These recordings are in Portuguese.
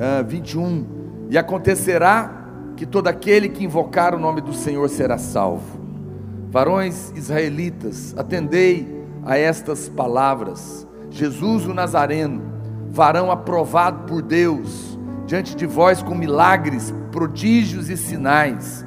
uh, 21. E acontecerá que todo aquele que invocar o nome do Senhor será salvo. Varões israelitas, atendei a estas palavras. Jesus o Nazareno, varão aprovado por Deus, diante de vós com milagres, prodígios e sinais,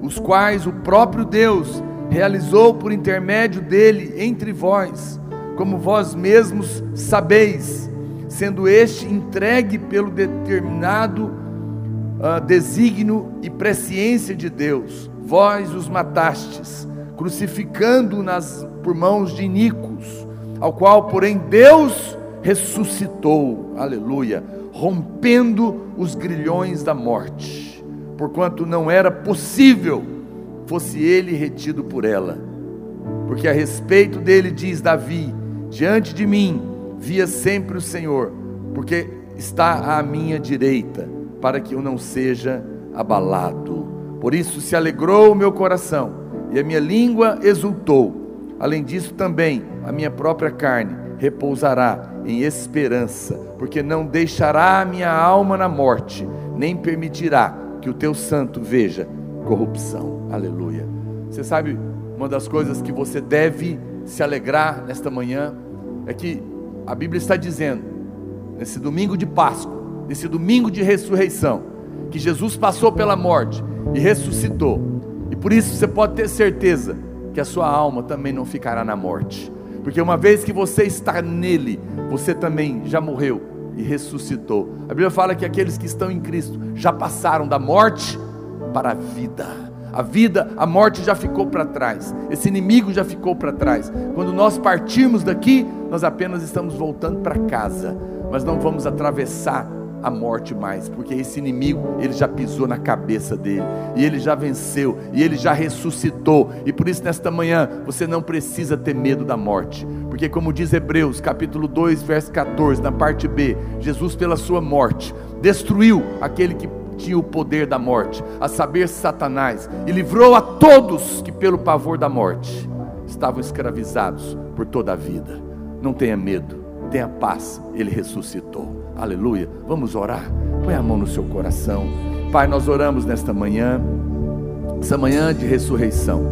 os quais o próprio Deus realizou por intermédio dele entre vós, como vós mesmos sabeis, sendo este entregue pelo determinado uh, desígnio e presciência de Deus. Vós os matastes, crucificando-nas por mãos de iníquos, ao qual, porém, Deus ressuscitou, aleluia, rompendo os grilhões da morte, porquanto não era possível fosse ele retido por ela. Porque a respeito dele diz Davi: Diante de mim via sempre o Senhor, porque está à minha direita, para que eu não seja abalado. Por isso se alegrou o meu coração e a minha língua exultou. Além disso, também a minha própria carne repousará em esperança, porque não deixará a minha alma na morte, nem permitirá que o teu santo veja corrupção. Aleluia. Você sabe, uma das coisas que você deve se alegrar nesta manhã é que a Bíblia está dizendo, nesse domingo de Páscoa, nesse domingo de ressurreição, que Jesus passou pela morte e ressuscitou e por isso você pode ter certeza que a sua alma também não ficará na morte. Porque uma vez que você está nele, você também já morreu e ressuscitou. A Bíblia fala que aqueles que estão em Cristo já passaram da morte para a vida. A vida, a morte já ficou para trás. Esse inimigo já ficou para trás. Quando nós partirmos daqui, nós apenas estamos voltando para casa, mas não vamos atravessar a morte mais, porque esse inimigo, ele já pisou na cabeça dele, e ele já venceu, e ele já ressuscitou, e por isso nesta manhã você não precisa ter medo da morte, porque como diz Hebreus, capítulo 2, verso 14, na parte B, Jesus pela sua morte destruiu aquele que tinha o poder da morte, a saber Satanás, e livrou a todos que pelo pavor da morte estavam escravizados por toda a vida. Não tenha medo, tenha paz, ele ressuscitou. Aleluia. Vamos orar. Põe a mão no seu coração. Pai, nós oramos nesta manhã, essa manhã de ressurreição,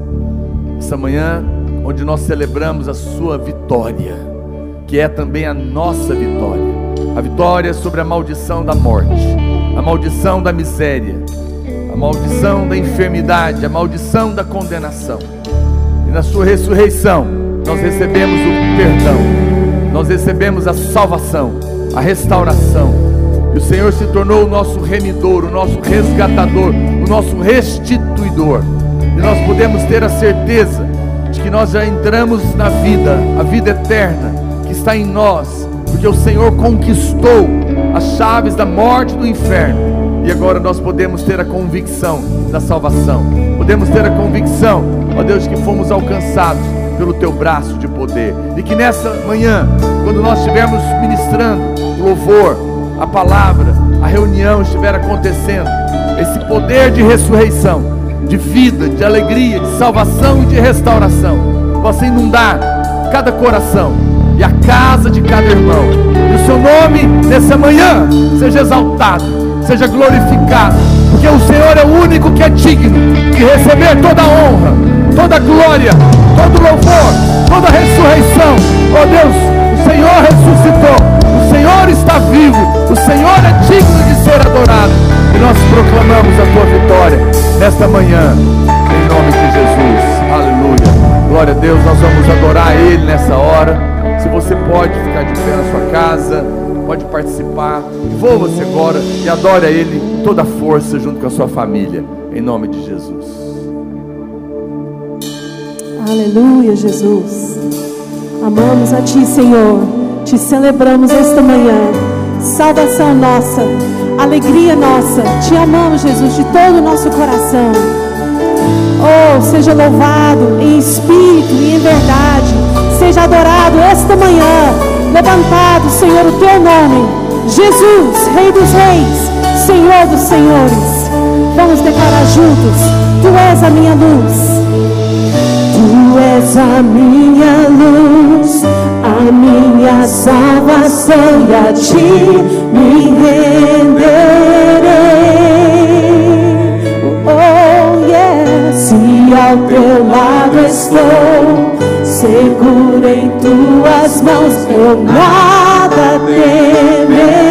essa manhã onde nós celebramos a Sua vitória, que é também a nossa vitória, a vitória sobre a maldição da morte, a maldição da miséria, a maldição da enfermidade, a maldição da condenação. E na Sua ressurreição, nós recebemos o perdão, nós recebemos a salvação a restauração. E o Senhor se tornou o nosso remidor, o nosso resgatador, o nosso restituidor. E nós podemos ter a certeza de que nós já entramos na vida, a vida eterna que está em nós, porque o Senhor conquistou as chaves da morte do inferno. E agora nós podemos ter a convicção da salvação. Podemos ter a convicção, ó Deus, que fomos alcançados pelo teu braço de poder. E que nessa manhã, quando nós estivermos ministrando louvor, a palavra, a reunião estiver acontecendo, esse poder de ressurreição, de vida, de alegria, de salvação e de restauração, possa inundar cada coração e a casa de cada irmão. E o seu nome nessa manhã seja exaltado, seja glorificado, porque o Senhor é o único que é digno de receber toda a honra toda glória, todo louvor, toda ressurreição. Oh Deus, o Senhor ressuscitou, o Senhor está vivo, o Senhor é digno de ser adorado. E nós proclamamos a tua vitória nesta manhã, em nome de Jesus. Aleluia. Glória a Deus, nós vamos adorar Ele nessa hora. Se você pode ficar de pé na sua casa, pode participar. Envolva-se agora e adore a Ele toda a força junto com a sua família. Em nome de Jesus. Aleluia, Jesus. Amamos a Ti, Senhor. Te celebramos esta manhã. Salvação nossa, alegria nossa. Te amamos, Jesus, de todo o nosso coração. Oh, seja louvado em espírito e em verdade seja adorado esta manhã, levantado, Senhor, o teu nome, Jesus, Rei dos Reis, Senhor dos Senhores. Vamos declarar juntos: Tu és a minha luz. Tu és a minha luz, a minha salvação, e a ti me renderei. Oh, yeah. Se ao teu lado estou seguro em tuas mãos, eu nada temerei.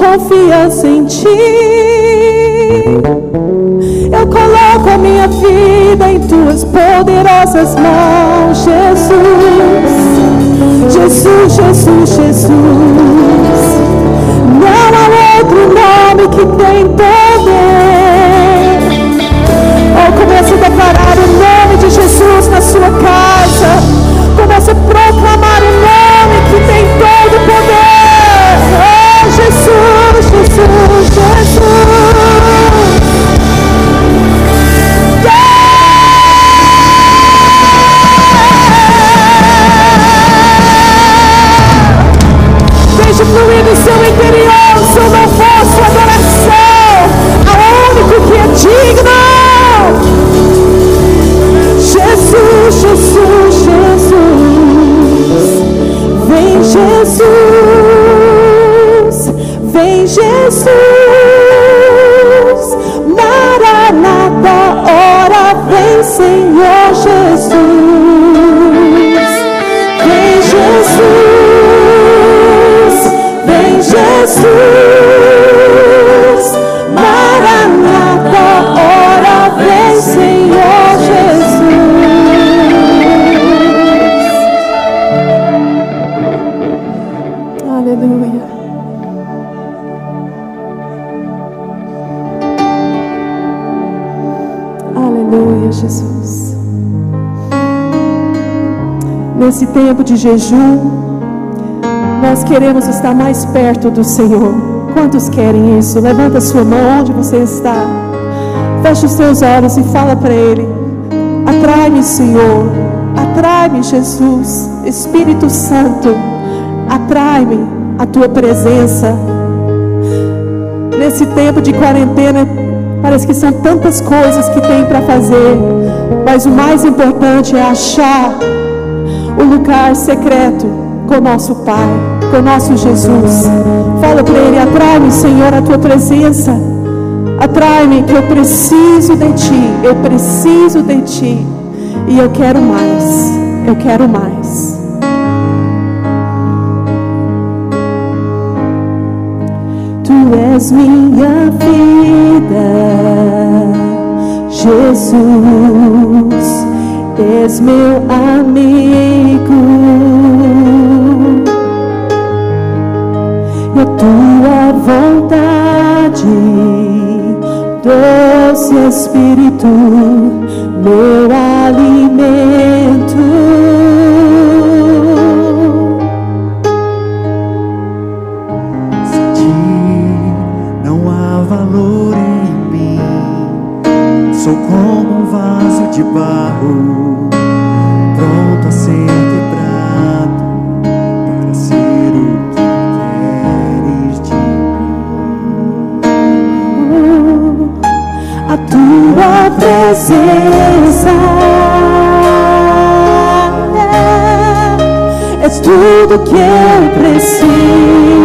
confiança em Ti. Eu coloco a minha vida em Tuas poderosas mãos, Jesus. Jesus, Jesus, Jesus. Não há outro nome que tem poder. Oh, comece a declarar o nome de Jesus na sua casa. Comece a Jesus, Nesse tempo de jejum, nós queremos estar mais perto do Senhor. Quantos querem isso? Levanta sua mão onde você está. Feche os seus olhos e fala para Ele: Atrai-me, Senhor. Atrai-me, Jesus. Espírito Santo, atrai-me a tua presença. Nesse tempo de quarentena, parece que são tantas coisas que tem para fazer, mas o mais importante é achar o lugar secreto com nosso Pai, com nosso Jesus. Fala para Ele: atrai-me, Senhor, a tua presença. Atrai-me, que eu preciso de Ti, eu preciso de Ti. E eu quero mais, eu quero mais. Tu és minha vida, Jesus, és meu amigo. E a tua vontade, doce Espírito, meu alimento. Presença é tudo que eu preciso.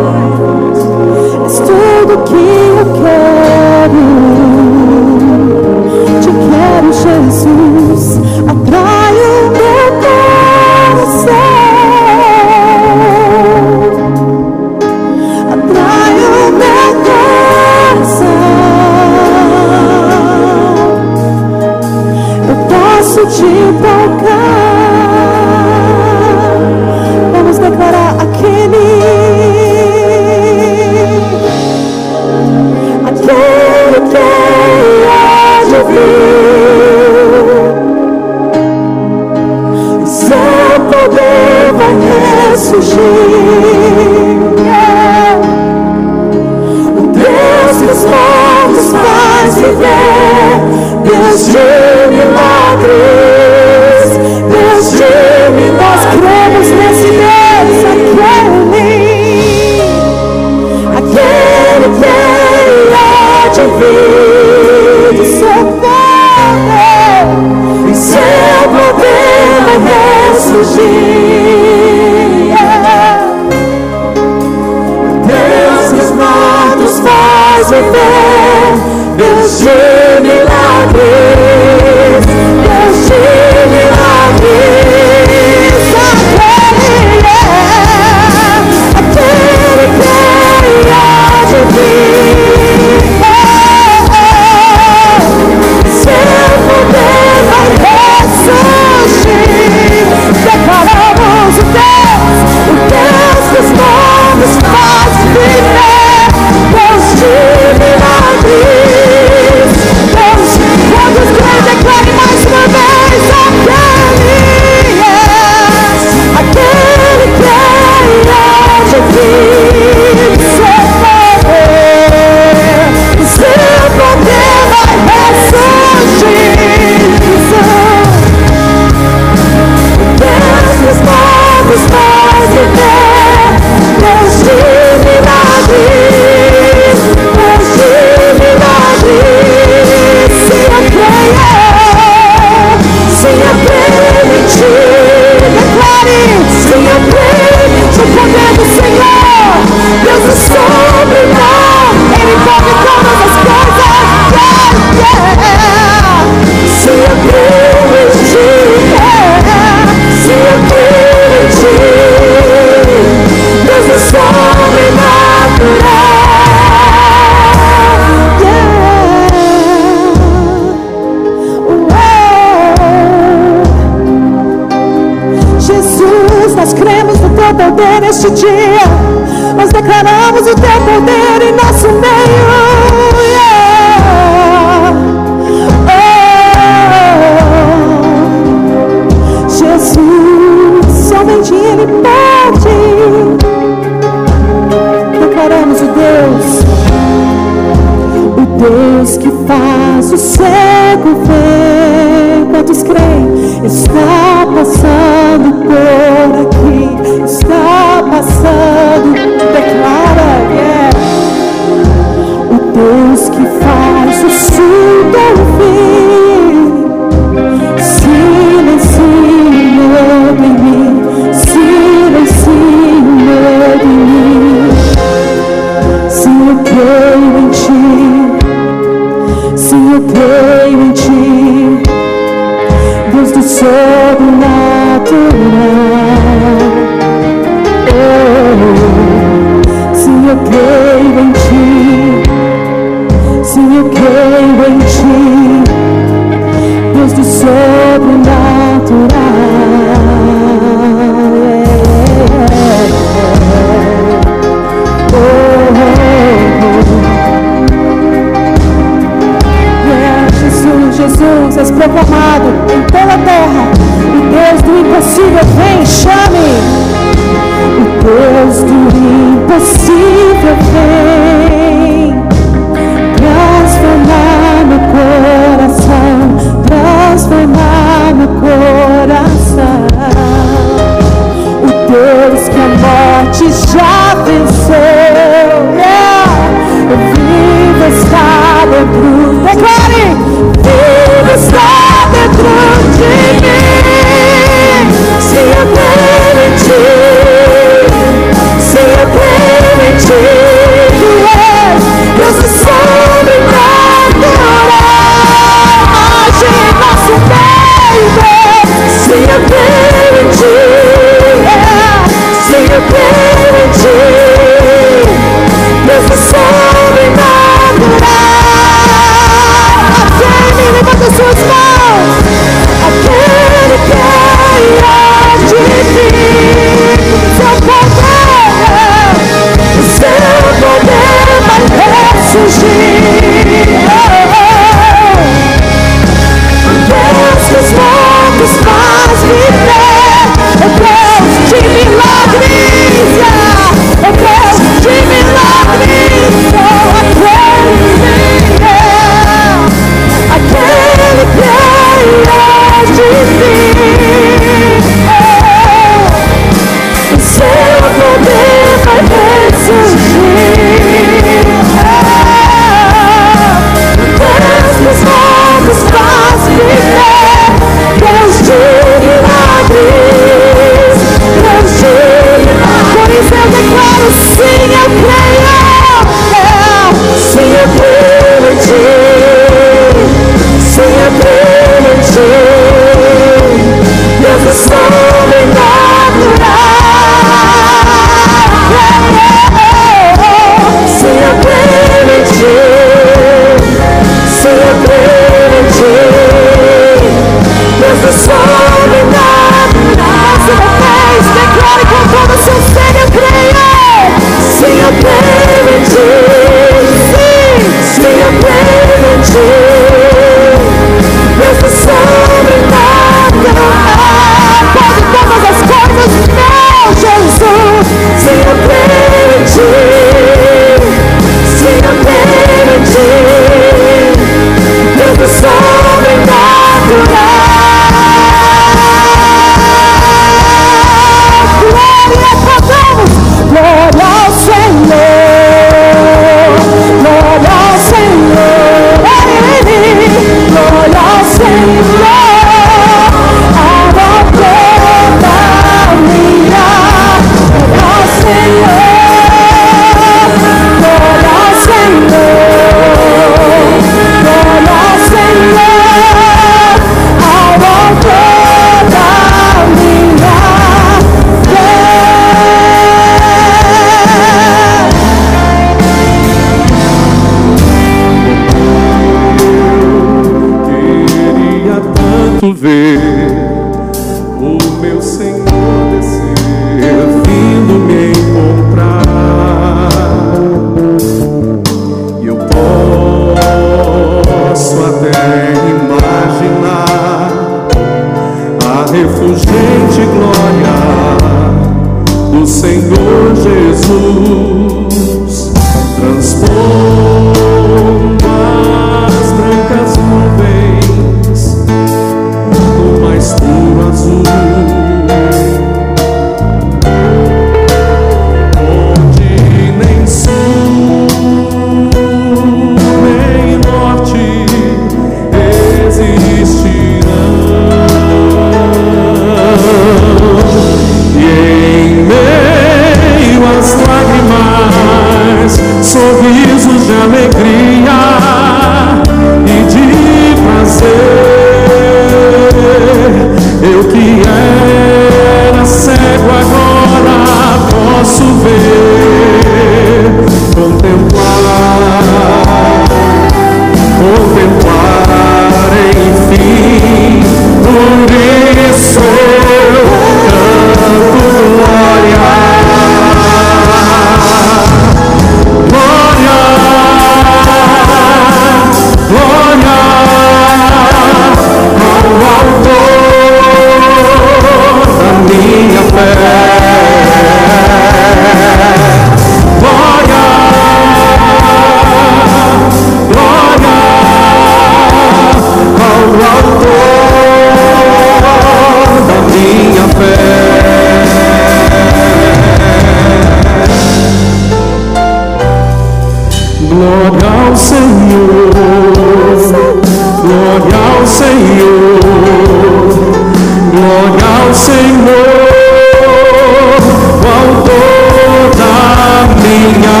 Hallelujah.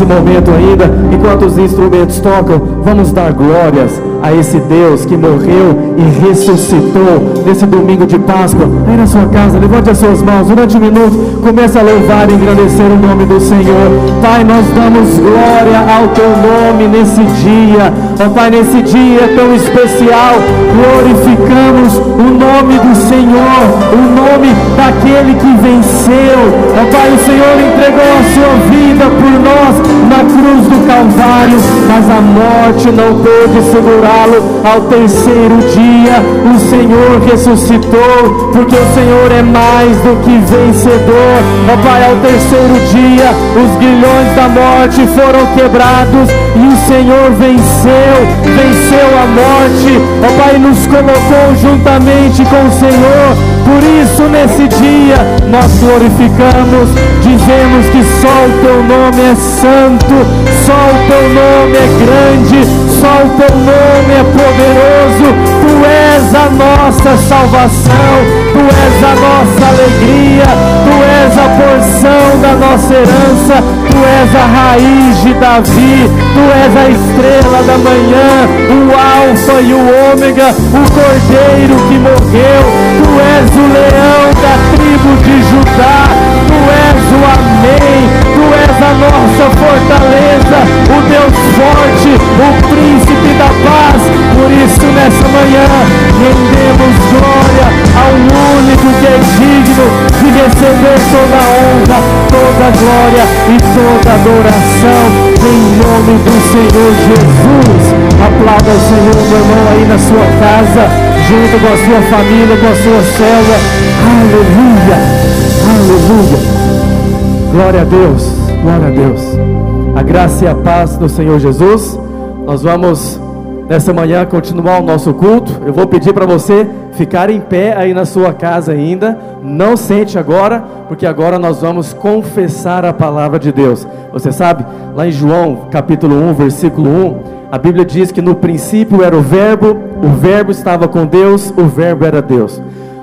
Esse momento ainda, enquanto os instrumentos tocam, vamos dar glórias a esse Deus que morreu e ressuscitou nesse domingo de Páscoa. Aí na sua casa, levante as suas mãos durante um minuto, comece a louvar e engrandecer o nome do Senhor. Pai, nós damos glória ao teu nome nesse dia. Ó Pai, nesse dia tão especial, glorificamos o nome do Senhor, o nome daquele que venceu. Ó Pai, o Senhor entregou a sua vida por nós na cruz do Calvário, mas a morte não pôde segurar ao terceiro dia. O Senhor ressuscitou, porque o Senhor é mais do que vencedor. Ó Pai, ao terceiro dia, os grilhões da morte foram quebrados e o Senhor venceu, venceu a morte. Ó Pai, nos colocou juntamente com o Senhor. Por isso, nesse dia, nós glorificamos, dizemos que só o teu nome é santo, só o teu nome é grande, só o teu nome é poderoso, tu és a nossa salvação, tu és a nossa alegria, tu és a porção da nossa herança, tu és a raiz de Davi, tu és a estrela da manhã, o Alfa e o Ômega, o Cordeiro que morreu, és o leão da tribo de Judá, tu és o Amém, tu és a nossa fortaleza, o Deus forte, o príncipe da paz. Por isso, nessa manhã, rendemos glória ao único que é digno de receber toda a honra, toda a glória e toda a adoração, em nome do Senhor Jesus. Aplauda o Senhor, meu irmão, aí na sua casa, junto com a sua família, com a sua célula. Aleluia, aleluia. Glória a Deus, glória a Deus. A graça e a paz do Senhor Jesus nós vamos nessa manhã continuar o nosso culto. Eu vou pedir para você ficar em pé aí na sua casa ainda, não sente agora, porque agora nós vamos confessar a palavra de Deus. Você sabe, lá em João capítulo 1, versículo 1, a Bíblia diz que no princípio era o Verbo, o Verbo estava com Deus, o Verbo era Deus.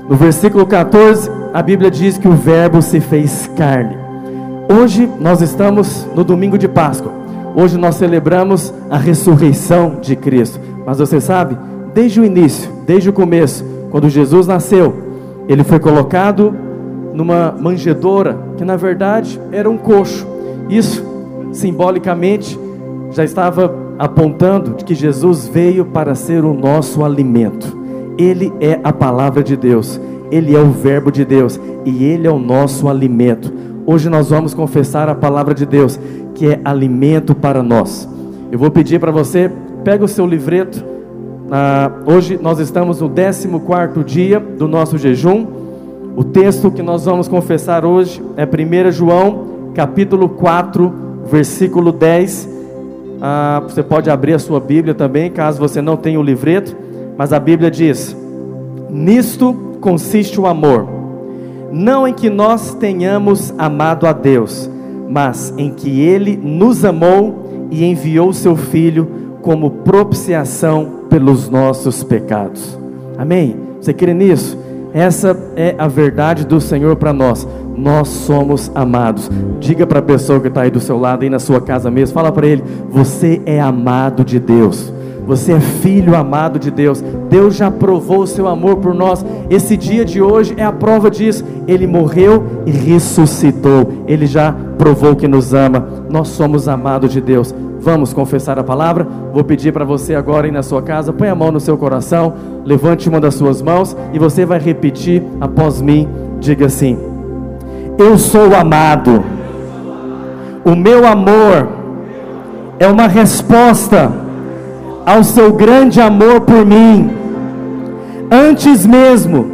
No versículo 14, a Bíblia diz que o Verbo se fez carne. Hoje nós estamos no domingo de Páscoa. Hoje nós celebramos a ressurreição de Cristo. Mas você sabe, desde o início, desde o começo, quando Jesus nasceu, ele foi colocado numa manjedoura, que na verdade era um coxo. Isso, simbolicamente, já estava apontando que Jesus veio para ser o nosso alimento. Ele é a palavra de Deus, ele é o Verbo de Deus e ele é o nosso alimento. Hoje nós vamos confessar a palavra de Deus, que é alimento para nós. Eu vou pedir para você, pega o seu livreto. Ah, hoje nós estamos no 14 dia do nosso jejum. O texto que nós vamos confessar hoje é 1 João, capítulo 4, versículo 10. Ah, você pode abrir a sua Bíblia também, caso você não tenha o livreto. Mas a Bíblia diz: Nisto consiste o amor, não em que nós tenhamos amado a Deus, mas em que Ele nos amou e enviou Seu Filho como propiciação pelos nossos pecados. Amém? Você crê nisso? Essa é a verdade do Senhor para nós. Nós somos amados. Diga para a pessoa que está aí do seu lado, aí na sua casa mesmo, fala para ele: Você é amado de Deus. Você é filho amado de Deus. Deus já provou o seu amor por nós. Esse dia de hoje é a prova disso. Ele morreu e ressuscitou. Ele já provou que nos ama. Nós somos amados de Deus. Vamos confessar a palavra. Vou pedir para você agora ir na sua casa, põe a mão no seu coração, levante uma das suas mãos e você vai repetir após mim. Diga assim: Eu sou amado. O meu amor é uma resposta ao seu grande amor por mim, antes mesmo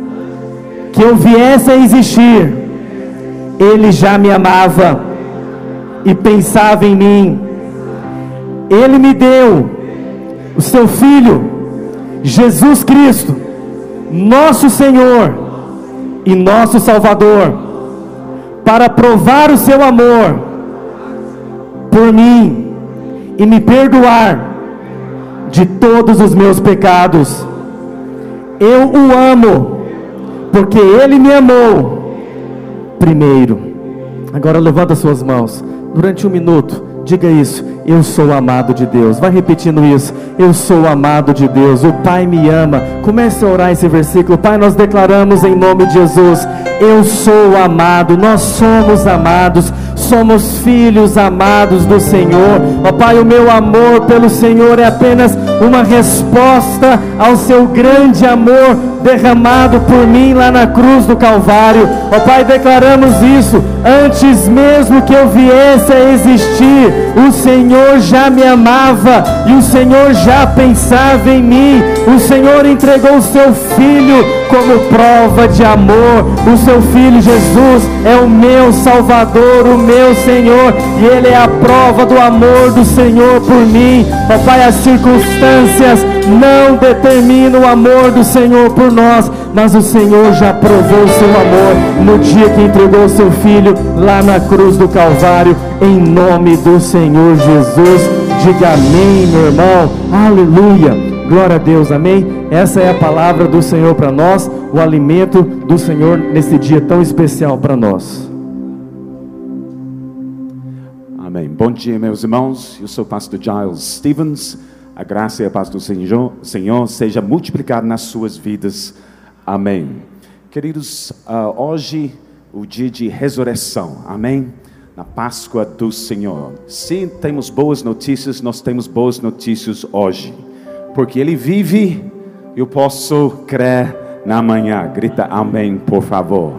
que eu viesse a existir, Ele já me amava e pensava em mim. Ele me deu o seu Filho, Jesus Cristo, nosso Senhor e nosso Salvador, para provar o seu amor por mim e me perdoar de todos os meus pecados. Eu o amo, porque ele me amou primeiro. Agora levanta suas mãos durante um minuto. Diga isso, eu sou amado de Deus. Vai repetindo isso, eu sou amado de Deus. O Pai me ama. Comece a orar esse versículo. Pai, nós declaramos em nome de Jesus: Eu sou amado, nós somos amados somos filhos amados do Senhor. Ó Pai, o meu amor pelo Senhor é apenas uma resposta ao seu grande amor derramado por mim lá na cruz do Calvário. Ó Pai, declaramos isso antes mesmo que eu viesse a existir. O Senhor já me amava e o Senhor já pensava em mim. O Senhor entregou o seu filho como prova de amor. O seu filho Jesus é o meu Salvador, o meu Senhor, e ele é a prova do amor do Senhor por mim. Ó Pai, as circunstâncias não determinam o amor do Senhor por nós, mas o Senhor já provou o seu amor no dia que entregou o seu filho lá na cruz do Calvário, em nome do Senhor Jesus. Diga amém, meu irmão. Aleluia. Glória a Deus, amém? Essa é a palavra do Senhor para nós, o alimento do Senhor nesse dia tão especial para nós. Amém. Bom dia, meus irmãos. Eu sou o pastor Giles Stevens. A graça e a paz do Senhor, Senhor seja multiplicada nas suas vidas. Amém. Queridos, uh, hoje o dia de ressurreição. Amém. Na Páscoa do Senhor. Sim, temos boas notícias, nós temos boas notícias hoje. Porque Ele vive, eu posso crer na manhã. Grita amém, por favor.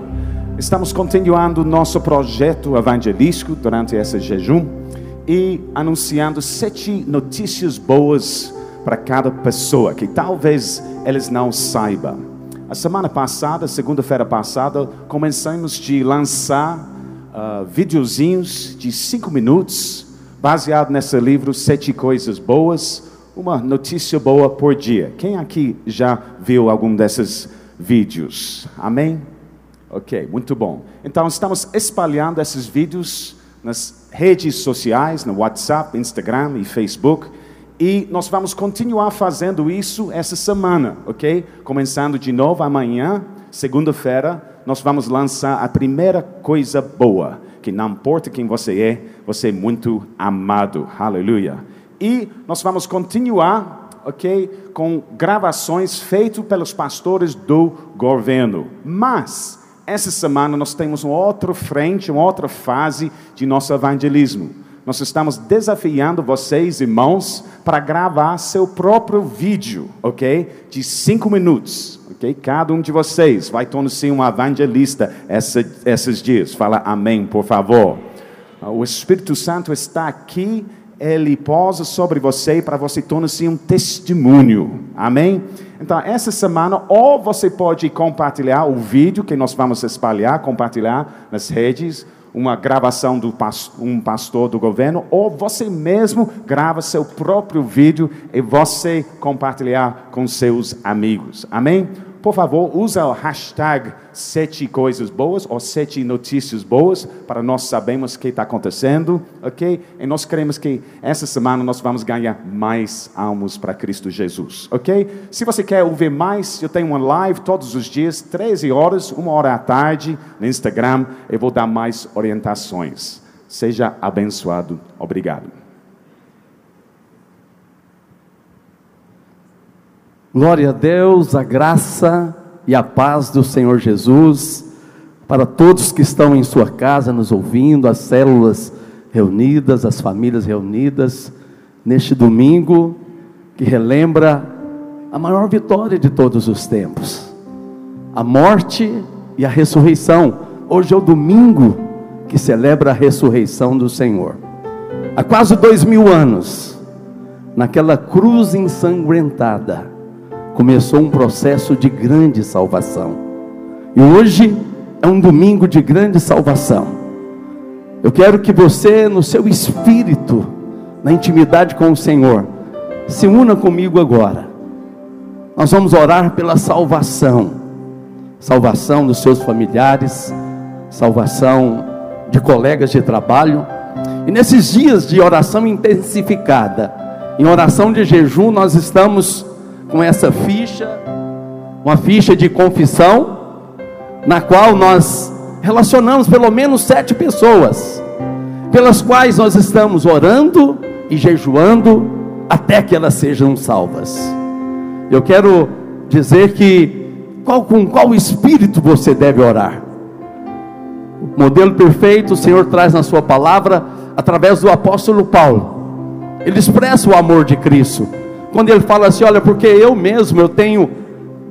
Estamos continuando nosso projeto evangelístico durante esse jejum e anunciando sete notícias boas para cada pessoa que talvez eles não saibam. A semana passada, segunda-feira passada, começamos de lançar uh, videozinhos de cinco minutos, baseado nesse livro Sete Coisas Boas, uma notícia boa por dia. Quem aqui já viu algum desses vídeos. Amém? Ok, muito bom. Então, estamos espalhando esses vídeos nas redes sociais, no WhatsApp, Instagram e Facebook. E nós vamos continuar fazendo isso essa semana, ok? Começando de novo amanhã, segunda-feira, nós vamos lançar a primeira coisa boa, que não importa quem você é, você é muito amado. Aleluia. E nós vamos continuar, ok, com gravações feitas pelos pastores do governo. Mas essa semana nós temos uma outra frente, uma outra fase de nosso evangelismo nós estamos desafiando vocês, irmãos, para gravar seu próprio vídeo, ok? De cinco minutos, ok? Cada um de vocês vai tornar-se um evangelista essa, esses dias. Fala amém, por favor. O Espírito Santo está aqui, ele posa sobre você para você tornar-se um testemunho. Amém? Então, essa semana, ou você pode compartilhar o vídeo que nós vamos espalhar, compartilhar nas redes, uma gravação de um pastor do governo, ou você mesmo grava seu próprio vídeo e você compartilhar com seus amigos. Amém? Por favor, usa o hashtag sete coisas boas ou sete notícias boas para nós sabermos o que está acontecendo, ok? E nós queremos que essa semana nós vamos ganhar mais almas para Cristo Jesus, ok? Se você quer ouvir mais, eu tenho uma live todos os dias, 13 horas, uma hora à tarde, no Instagram, eu vou dar mais orientações. Seja abençoado. Obrigado. Glória a Deus, a graça e a paz do Senhor Jesus para todos que estão em sua casa nos ouvindo, as células reunidas, as famílias reunidas neste domingo que relembra a maior vitória de todos os tempos, a morte e a ressurreição. Hoje é o domingo que celebra a ressurreição do Senhor. Há quase dois mil anos, naquela cruz ensanguentada, começou um processo de grande salvação. E hoje é um domingo de grande salvação. Eu quero que você, no seu espírito, na intimidade com o Senhor, se una comigo agora. Nós vamos orar pela salvação salvação dos seus familiares, salvação de colegas de trabalho. E nesses dias de oração intensificada, em oração de jejum, nós estamos com essa ficha, uma ficha de confissão, na qual nós relacionamos pelo menos sete pessoas, pelas quais nós estamos orando e jejuando até que elas sejam salvas. Eu quero dizer que qual, com qual espírito você deve orar. O modelo perfeito o Senhor traz na sua palavra através do apóstolo Paulo. Ele expressa o amor de Cristo quando ele fala assim: Olha, porque eu mesmo eu tenho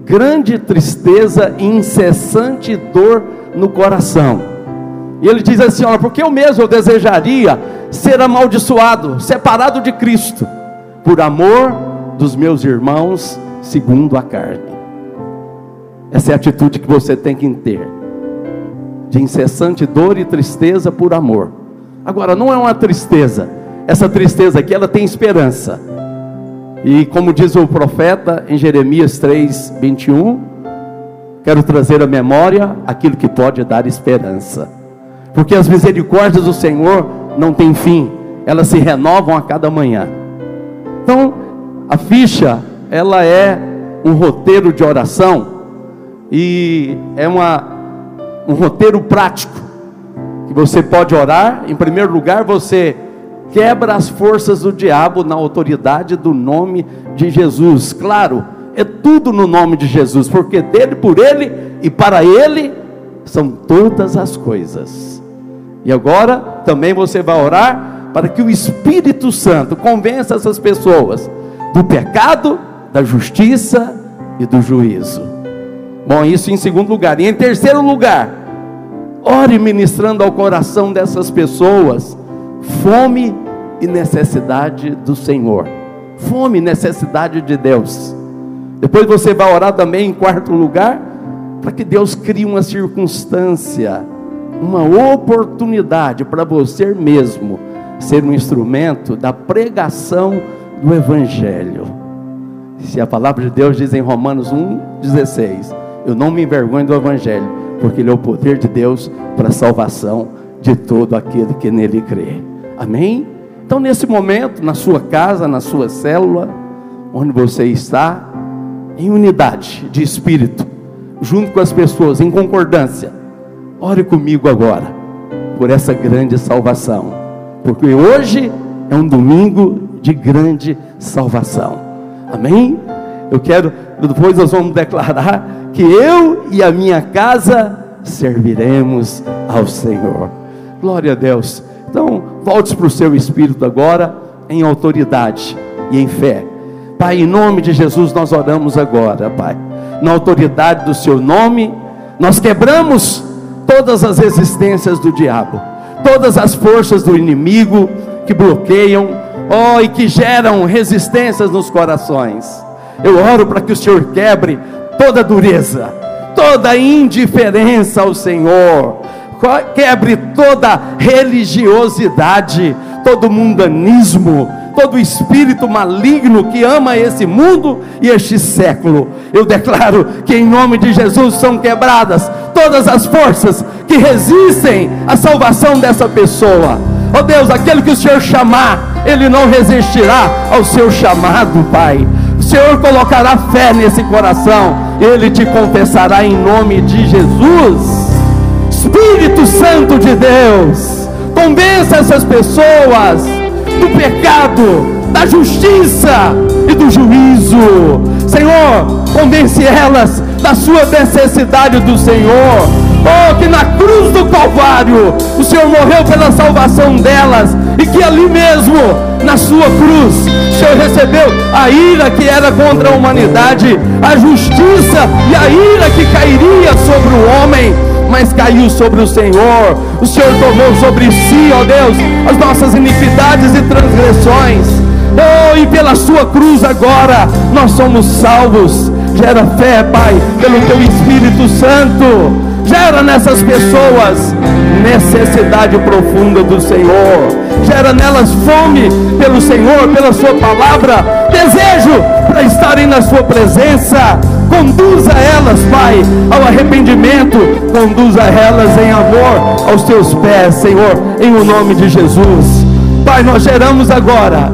grande tristeza e incessante dor no coração. E ele diz assim: Olha, porque eu mesmo eu desejaria ser amaldiçoado, separado de Cristo, por amor dos meus irmãos, segundo a carne. Essa é a atitude que você tem que ter, de incessante dor e tristeza por amor. Agora, não é uma tristeza, essa tristeza aqui, ela tem esperança. E como diz o profeta em Jeremias 3, 21, quero trazer à memória aquilo que pode dar esperança. Porque as misericórdias do Senhor não têm fim, elas se renovam a cada manhã. Então, a ficha, ela é um roteiro de oração e é uma, um roteiro prático que você pode orar. Em primeiro lugar, você quebra as forças do diabo na autoridade do nome de Jesus. Claro, é tudo no nome de Jesus, porque dele, por ele e para ele são todas as coisas. E agora também você vai orar para que o Espírito Santo convença essas pessoas do pecado, da justiça e do juízo. Bom, isso em segundo lugar. E em terceiro lugar, ore ministrando ao coração dessas pessoas fome e necessidade do Senhor. Fome e necessidade de Deus. Depois você vai orar também em quarto lugar, para que Deus crie uma circunstância, uma oportunidade para você mesmo ser um instrumento da pregação do Evangelho. Se a palavra de Deus diz em Romanos 1,16: Eu não me envergonho do Evangelho, porque ele é o poder de Deus para a salvação de todo aquele que nele crê. Amém? Então, nesse momento, na sua casa, na sua célula, onde você está, em unidade de espírito, junto com as pessoas, em concordância, ore comigo agora, por essa grande salvação, porque hoje é um domingo de grande salvação. Amém? Eu quero, depois nós vamos declarar que eu e a minha casa serviremos ao Senhor. Glória a Deus. Então, volte para o seu espírito agora, em autoridade e em fé. Pai, em nome de Jesus, nós oramos agora, Pai. Na autoridade do Seu nome, nós quebramos todas as resistências do diabo, todas as forças do inimigo que bloqueiam, oh, e que geram resistências nos corações. Eu oro para que o Senhor quebre toda dureza, toda indiferença ao Senhor, quebre toda religiosidade, todo mundanismo, todo espírito maligno que ama esse mundo e este século. Eu declaro que em nome de Jesus são quebradas todas as forças que resistem à salvação dessa pessoa. Ó oh Deus, aquele que o Senhor chamar, ele não resistirá ao seu chamado, Pai. O Senhor colocará fé nesse coração, ele te confessará em nome de Jesus. Espírito Santo de Deus, convença essas pessoas do pecado, da justiça e do juízo. Senhor, convence elas da sua necessidade do Senhor. Oh, que na cruz do Calvário o Senhor morreu pela salvação delas e que ali mesmo, na sua cruz, o Senhor recebeu a ira que era contra a humanidade, a justiça e a ira que cairia sobre o homem mas caiu sobre o Senhor. O Senhor tomou sobre si, ó Deus, as nossas iniquidades e transgressões. Oh, e pela sua cruz agora nós somos salvos. Gera fé, Pai, pelo teu Espírito Santo. Gera nessas pessoas necessidade profunda do Senhor. Gera nelas fome pelo Senhor, pela Sua palavra, desejo para estarem na Sua presença conduza elas, Pai, ao arrependimento, conduza elas em amor aos teus pés, Senhor, em o nome de Jesus. Pai, nós geramos agora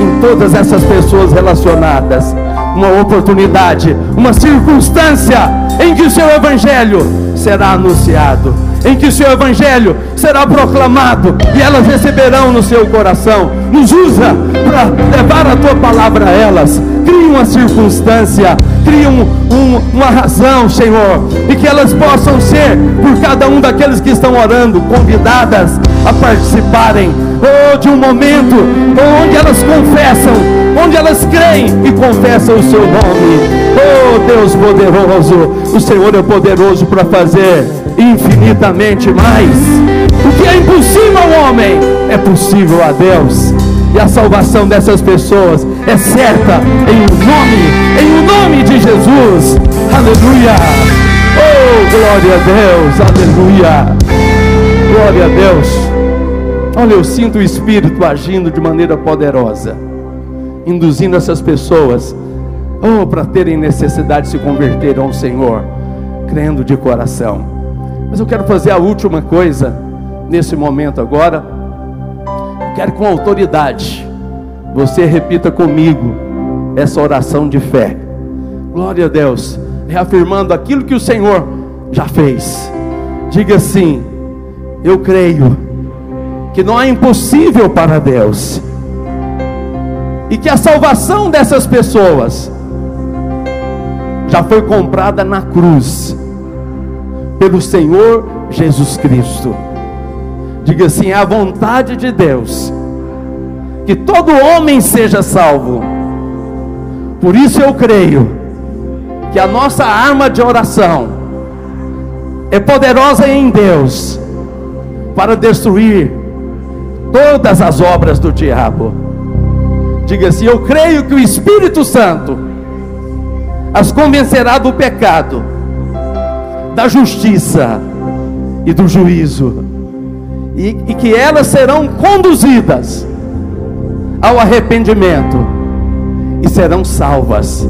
em todas essas pessoas relacionadas uma oportunidade, uma circunstância em que o seu evangelho será anunciado, em que o seu evangelho será proclamado e elas receberão no seu coração. Nos usa para levar a tua palavra a elas. Cria uma circunstância cria um, um, uma razão, Senhor, e que elas possam ser, por cada um daqueles que estão orando, convidadas a participarem oh, de um momento onde elas confessam, onde elas creem e confessam o seu nome. Oh Deus poderoso, o Senhor é poderoso para fazer infinitamente mais. O que é impossível ao homem é possível a Deus e a salvação dessas pessoas é certa em nome, em nome de Jesus. Aleluia. Oh, glória a Deus. Aleluia. Glória a Deus. Olha, eu sinto o Espírito agindo de maneira poderosa, induzindo essas pessoas, oh, para terem necessidade de se converter ao Senhor, crendo de coração. Mas eu quero fazer a última coisa nesse momento agora Quero com autoridade você repita comigo essa oração de fé. Glória a Deus, reafirmando aquilo que o Senhor já fez. Diga assim: Eu creio que não é impossível para Deus, e que a salvação dessas pessoas já foi comprada na cruz pelo Senhor Jesus Cristo. Diga assim: é a vontade de Deus que todo homem seja salvo. Por isso eu creio que a nossa arma de oração é poderosa em Deus para destruir todas as obras do diabo. Diga assim: Eu creio que o Espírito Santo as convencerá do pecado, da justiça e do juízo e, e que elas serão conduzidas ao arrependimento e serão salvas.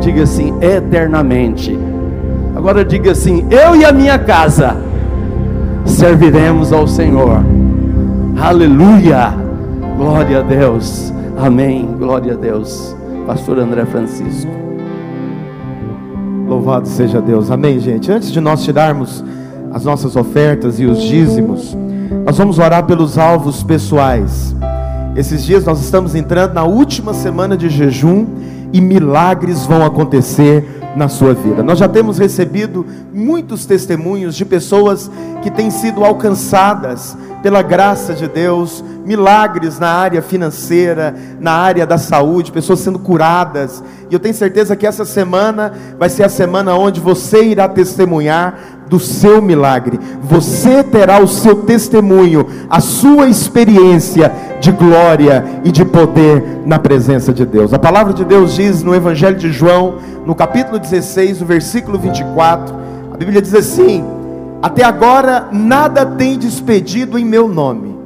Diga assim, eternamente. Agora diga assim: Eu e a minha casa serviremos ao Senhor. Aleluia! Glória a Deus. Amém. Glória a Deus. Pastor André Francisco. Louvado seja Deus. Amém, gente. Antes de nós tirarmos as nossas ofertas e os dízimos, nós vamos orar pelos alvos pessoais. Esses dias nós estamos entrando na última semana de jejum e milagres vão acontecer na sua vida. Nós já temos recebido muitos testemunhos de pessoas que têm sido alcançadas pela graça de Deus, milagres na área financeira, na área da saúde, pessoas sendo curadas. E eu tenho certeza que essa semana vai ser a semana onde você irá testemunhar do seu milagre. Você terá o seu testemunho, a sua experiência de glória e de poder na presença de Deus. A palavra de Deus diz no Evangelho de João, no capítulo 16, no versículo 24, a Bíblia diz assim: Até agora nada tem despedido em meu nome.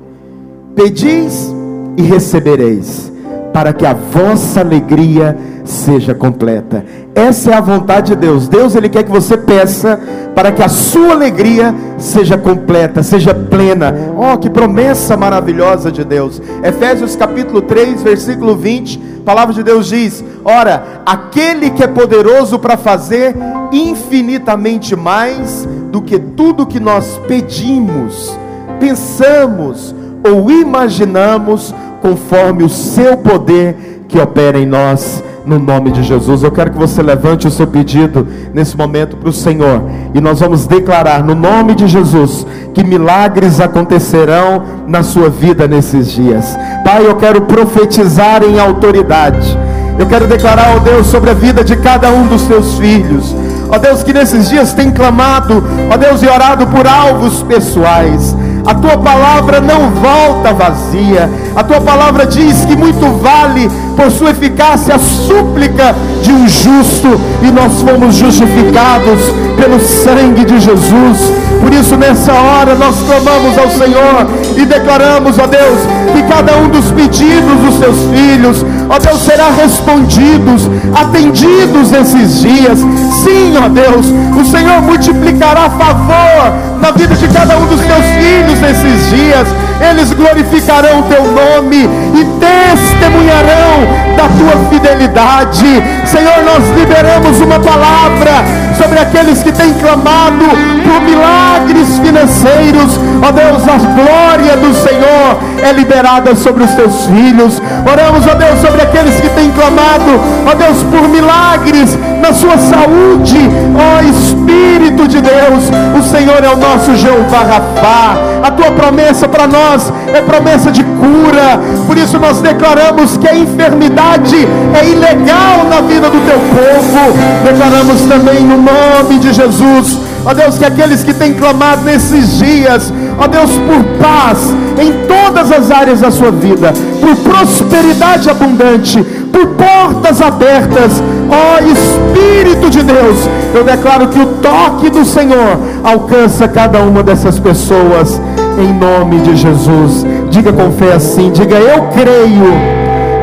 Pedis e recebereis, para que a vossa alegria seja completa. Essa é a vontade de Deus. Deus ele quer que você peça para que a sua alegria seja completa, seja plena. Oh, que promessa maravilhosa de Deus. Efésios capítulo 3, versículo 20, a palavra de Deus diz: "Ora, aquele que é poderoso para fazer infinitamente mais do que tudo que nós pedimos, pensamos ou imaginamos, conforme o seu poder que opera em nós." No nome de Jesus. Eu quero que você levante o seu pedido nesse momento para o Senhor e nós vamos declarar no nome de Jesus que milagres acontecerão na sua vida nesses dias. Pai, eu quero profetizar em autoridade. Eu quero declarar, ó Deus, sobre a vida de cada um dos teus filhos. Ó Deus, que nesses dias tem clamado, ó Deus, e orado por alvos pessoais. A tua palavra não volta vazia. A tua palavra diz que muito vale por sua eficácia a súplica de um justo, e nós fomos justificados pelo sangue de Jesus. Por isso, nessa hora, nós clamamos ao Senhor e declaramos, ó Deus, que cada um dos pedidos dos seus filhos, ó Deus, será respondidos, atendidos nesses dias. Sim, ó Deus, o Senhor multiplicará favor na vida de cada um dos teus filhos nesses dias. Eles glorificarão o teu nome e testemunharão da tua fidelidade. Senhor, nós liberamos uma palavra sobre aqueles que têm clamado por milagres financeiros. Ó Deus, a glória do Senhor é liberada sobre os teus filhos. Oramos, ó Deus, sobre aqueles que têm clamado, ó Deus, por milagres na sua saúde. Ó Espírito de Deus, o Senhor é o nosso Jeová Rafá. A tua promessa para nós é promessa de cura. Por isso nós declaramos que a enfermidade é ilegal na vida do teu povo. Declaramos também no nome de Jesus, ó Deus, que aqueles que têm clamado nesses dias, ó Deus, por paz em todas as áreas da sua vida, por prosperidade abundante, por portas abertas, ó Espírito de Deus, eu declaro que o toque do Senhor alcança cada uma dessas pessoas, em nome de Jesus. Diga com fé assim: diga, eu creio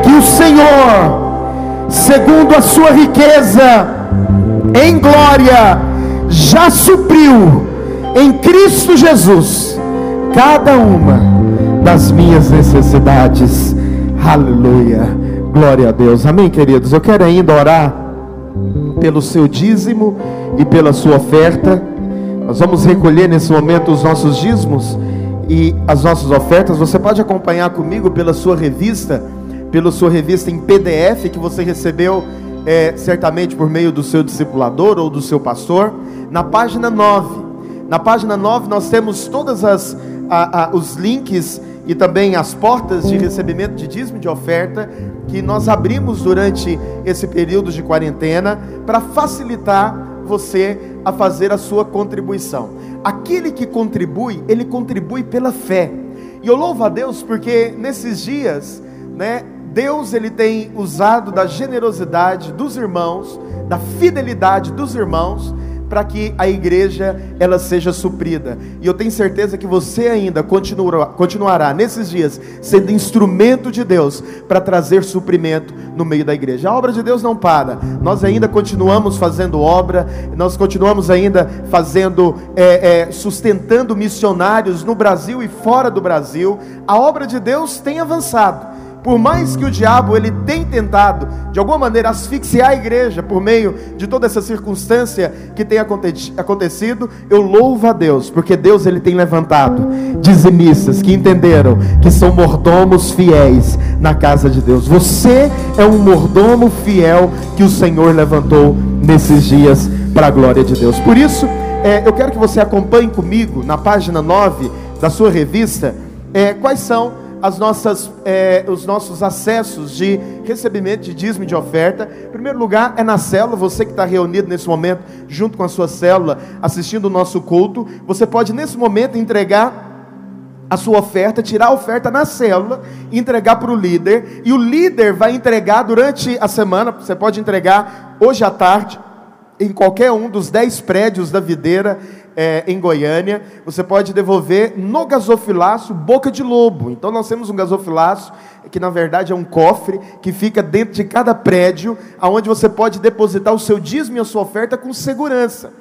que o Senhor, segundo a sua riqueza em glória, já supriu em Cristo Jesus cada uma das minhas necessidades. Aleluia. Glória a Deus. Amém, queridos. Eu quero ainda orar pelo seu dízimo e pela sua oferta. Nós vamos recolher nesse momento os nossos dízimos e as nossas ofertas. Você pode acompanhar comigo pela sua revista, pela sua revista em PDF que você recebeu é, certamente por meio do seu discipulador ou do seu pastor. Na página 9. Na página 9 nós temos todos os links e também as portas de recebimento de dízimo de oferta que nós abrimos durante esse período de quarentena para facilitar você a fazer a sua contribuição. Aquele que contribui, ele contribui pela fé. E eu louvo a Deus porque nesses dias, né, Deus ele tem usado da generosidade dos irmãos, da fidelidade dos irmãos para que a igreja ela seja suprida. E eu tenho certeza que você ainda continuará, continuará nesses dias sendo instrumento de Deus para trazer suprimento no meio da igreja. A obra de Deus não para. Nós ainda continuamos fazendo obra, nós continuamos ainda fazendo, é, é, sustentando missionários no Brasil e fora do Brasil. A obra de Deus tem avançado. Por mais que o diabo ele tem tentado de alguma maneira asfixiar a igreja por meio de toda essa circunstância que tem acontecido, eu louvo a Deus, porque Deus ele tem levantado dizimistas que entenderam que são mordomos fiéis na casa de Deus. Você é um mordomo fiel que o Senhor levantou nesses dias para a glória de Deus. Por isso, é, eu quero que você acompanhe comigo na página 9 da sua revista é, quais são as nossas, é, os nossos acessos de recebimento de dízimo de oferta. Em primeiro lugar, é na célula, você que está reunido nesse momento, junto com a sua célula, assistindo o nosso culto, você pode nesse momento entregar a sua oferta, tirar a oferta na célula, entregar para o líder, e o líder vai entregar durante a semana, você pode entregar hoje à tarde, em qualquer um dos dez prédios da videira é, em Goiânia, você pode devolver no gasofilaço Boca de Lobo. Então nós temos um gasofilaço que na verdade é um cofre que fica dentro de cada prédio, aonde você pode depositar o seu dízimo e a sua oferta com segurança.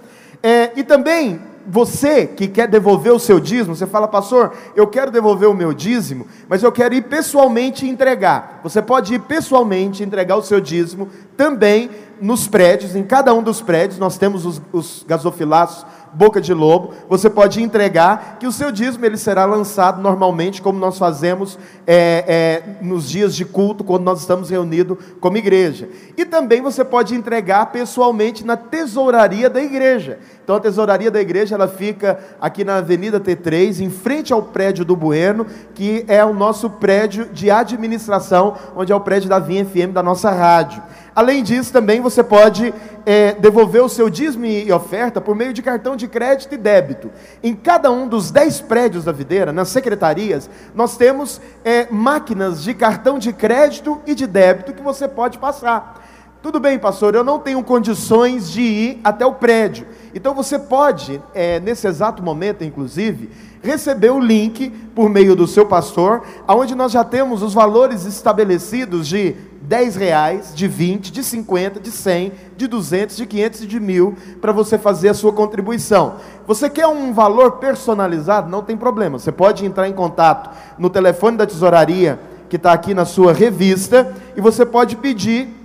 É, e também você que quer devolver o seu dízimo, você fala, pastor, eu quero devolver o meu dízimo, mas eu quero ir pessoalmente entregar. Você pode ir pessoalmente entregar o seu dízimo também nos prédios, em cada um dos prédios, nós temos os, os gasofilaços boca de lobo, você pode entregar que o seu dízimo ele será lançado normalmente, como nós fazemos é, é, nos dias de culto, quando nós estamos reunidos como igreja. E também você pode entregar pessoalmente na tesouraria da igreja. Então a tesouraria da igreja ela fica aqui na Avenida T3, em frente ao prédio do Bueno, que é o nosso prédio de administração, onde é o prédio da Vinha FM da nossa rádio. Além disso, também você pode é, devolver o seu dízimo e oferta por meio de cartão de crédito e débito. Em cada um dos dez prédios da videira, nas secretarias, nós temos é, máquinas de cartão de crédito e de débito que você pode passar. Tudo bem, pastor, eu não tenho condições de ir até o prédio. Então você pode, é, nesse exato momento, inclusive, receber o link por meio do seu pastor, aonde nós já temos os valores estabelecidos de 10 reais, de 20, de 50, de 100, de 200, de 500 e de mil para você fazer a sua contribuição. Você quer um valor personalizado? Não tem problema. Você pode entrar em contato no telefone da tesouraria que está aqui na sua revista e você pode pedir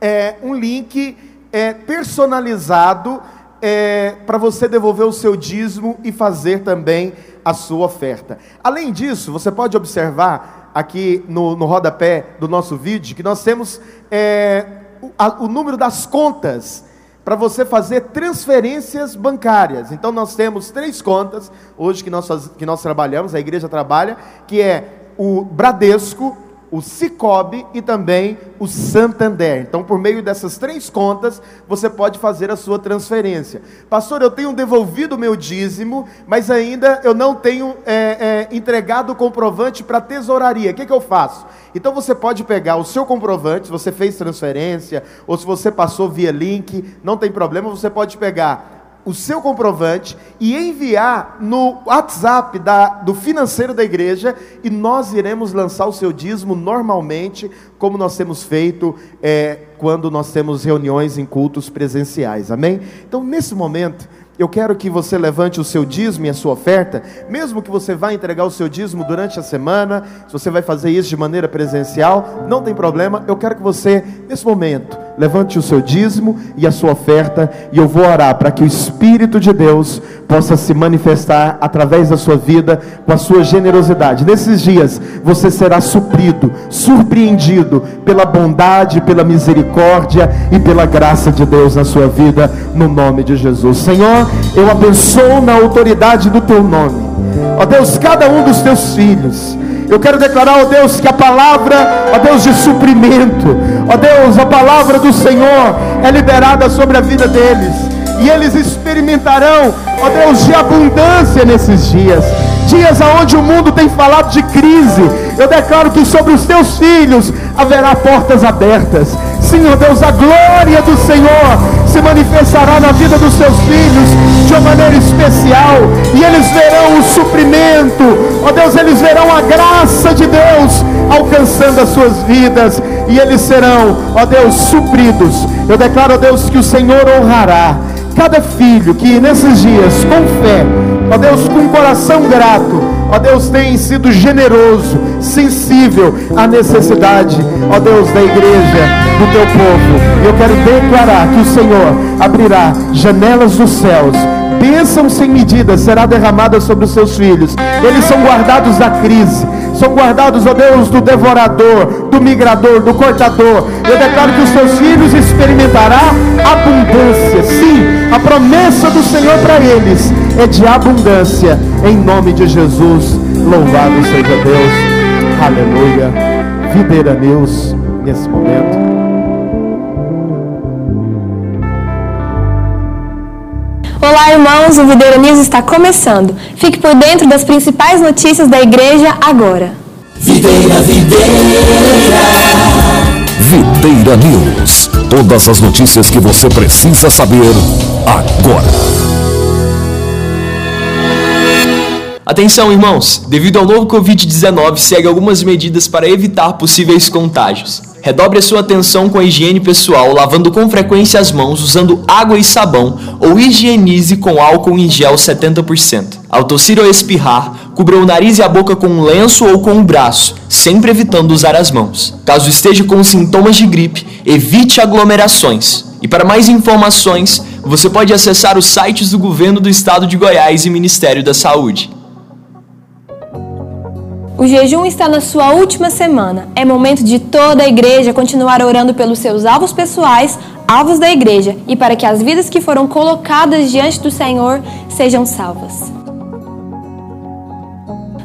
é, um link é, personalizado é, para você devolver o seu dízimo e fazer também a sua oferta. Além disso, você pode observar aqui no, no rodapé do nosso vídeo que nós temos é, o, a, o número das contas para você fazer transferências bancárias. Então nós temos três contas hoje que nós, que nós trabalhamos, a igreja trabalha, que é o Bradesco, o Cicobi e também o Santander. Então, por meio dessas três contas, você pode fazer a sua transferência. Pastor, eu tenho devolvido o meu dízimo, mas ainda eu não tenho é, é, entregado o comprovante para a tesouraria. O que, que eu faço? Então, você pode pegar o seu comprovante, se você fez transferência, ou se você passou via link, não tem problema, você pode pegar o seu comprovante e enviar no WhatsApp da, do financeiro da igreja e nós iremos lançar o seu dízimo normalmente, como nós temos feito é, quando nós temos reuniões em cultos presenciais, amém? Então, nesse momento, eu quero que você levante o seu dízimo e a sua oferta, mesmo que você vá entregar o seu dízimo durante a semana, se você vai fazer isso de maneira presencial, não tem problema. Eu quero que você, nesse momento, levante o seu dízimo e a sua oferta, e eu vou orar para que o Espírito de Deus possa se manifestar através da sua vida com a sua generosidade. Nesses dias, você será suprido, surpreendido pela bondade, pela misericórdia e pela graça de Deus na sua vida, no nome de Jesus. Senhor, eu abençoo na autoridade do teu nome. Ó Deus, cada um dos teus filhos. Eu quero declarar, ó Deus, que a palavra, ó Deus, de suprimento, ó Deus, a palavra do Senhor é liberada sobre a vida deles. E eles experimentarão, ó Deus, de abundância nesses dias. Dias aonde o mundo tem falado de crise. Eu declaro que sobre os teus filhos haverá portas abertas assim, ó Deus, a glória do Senhor se manifestará na vida dos seus filhos de uma maneira especial, e eles verão o suprimento, ó Deus, eles verão a graça de Deus alcançando as suas vidas, e eles serão, ó Deus, supridos. Eu declaro, ó Deus, que o Senhor honrará cada filho que nesses dias, com fé, ó Deus, com coração grato, ó Deus, tem sido generoso, sensível à necessidade, ó Deus, da igreja, do teu povo. Eu quero declarar que o Senhor abrirá janelas dos céus bênção sem medida será derramada sobre os seus filhos. Eles são guardados da crise, são guardados, ó Deus, do devorador, do migrador, do cortador. Eu declaro que os seus filhos experimentarão abundância. Sim, a promessa do Senhor para eles é de abundância. Em nome de Jesus, louvado seja Deus. Aleluia. Videira Deus nesse momento. Olá, irmãos, o Videira News está começando. Fique por dentro das principais notícias da igreja agora. Videira, videira. Videira News. Todas as notícias que você precisa saber agora. Atenção, irmãos! Devido ao novo Covid-19, segue algumas medidas para evitar possíveis contágios. Redobre a sua atenção com a higiene pessoal, lavando com frequência as mãos usando água e sabão ou higienize com álcool em gel 70%. Ao tossir ou espirrar, cubra o nariz e a boca com um lenço ou com o um braço, sempre evitando usar as mãos. Caso esteja com sintomas de gripe, evite aglomerações. E para mais informações, você pode acessar os sites do Governo do Estado de Goiás e Ministério da Saúde. O jejum está na sua última semana. É momento de toda a igreja continuar orando pelos seus alvos pessoais, alvos da igreja, e para que as vidas que foram colocadas diante do Senhor sejam salvas.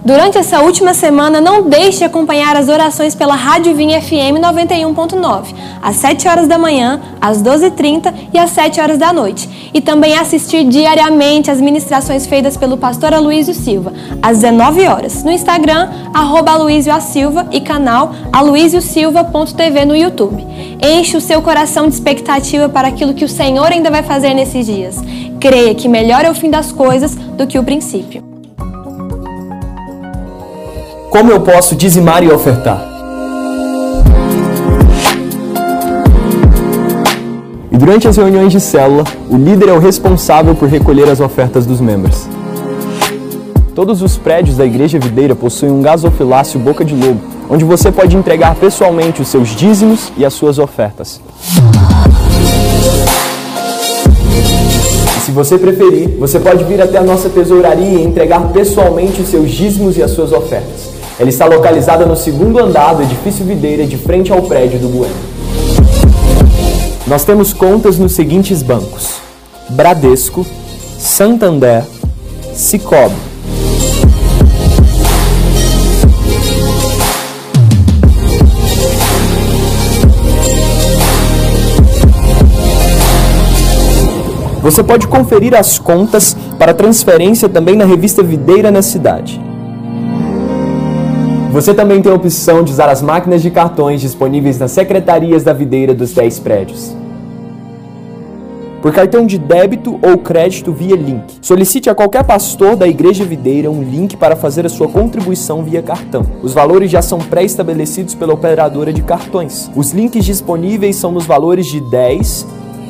Durante essa última semana, não deixe de acompanhar as orações pela Rádio Vinha FM 91.9, às 7 horas da manhã, às 12h30 e às 7 horas da noite. E também assistir diariamente as ministrações feitas pelo pastor Aloysio Silva, às 19 horas, no Instagram, arroba Silva e canal aloysiosilva.tv no YouTube. Enche o seu coração de expectativa para aquilo que o Senhor ainda vai fazer nesses dias. Creia que melhor é o fim das coisas do que o princípio. Como eu posso dizimar e ofertar? E durante as reuniões de célula, o líder é o responsável por recolher as ofertas dos membros. Todos os prédios da Igreja Videira possuem um gasofilácio Boca de Lobo, onde você pode entregar pessoalmente os seus dízimos e as suas ofertas. E se você preferir, você pode vir até a nossa tesouraria e entregar pessoalmente os seus dízimos e as suas ofertas. Ela está localizada no segundo andar do edifício Videira, de frente ao prédio do Bueno. Nós temos contas nos seguintes bancos: Bradesco, Santander, Cicobi. Você pode conferir as contas para transferência também na revista Videira na cidade. Você também tem a opção de usar as máquinas de cartões disponíveis nas secretarias da videira dos 10 prédios. Por cartão de débito ou crédito via link. Solicite a qualquer pastor da Igreja Videira um link para fazer a sua contribuição via cartão. Os valores já são pré-estabelecidos pela operadora de cartões. Os links disponíveis são nos valores de 10,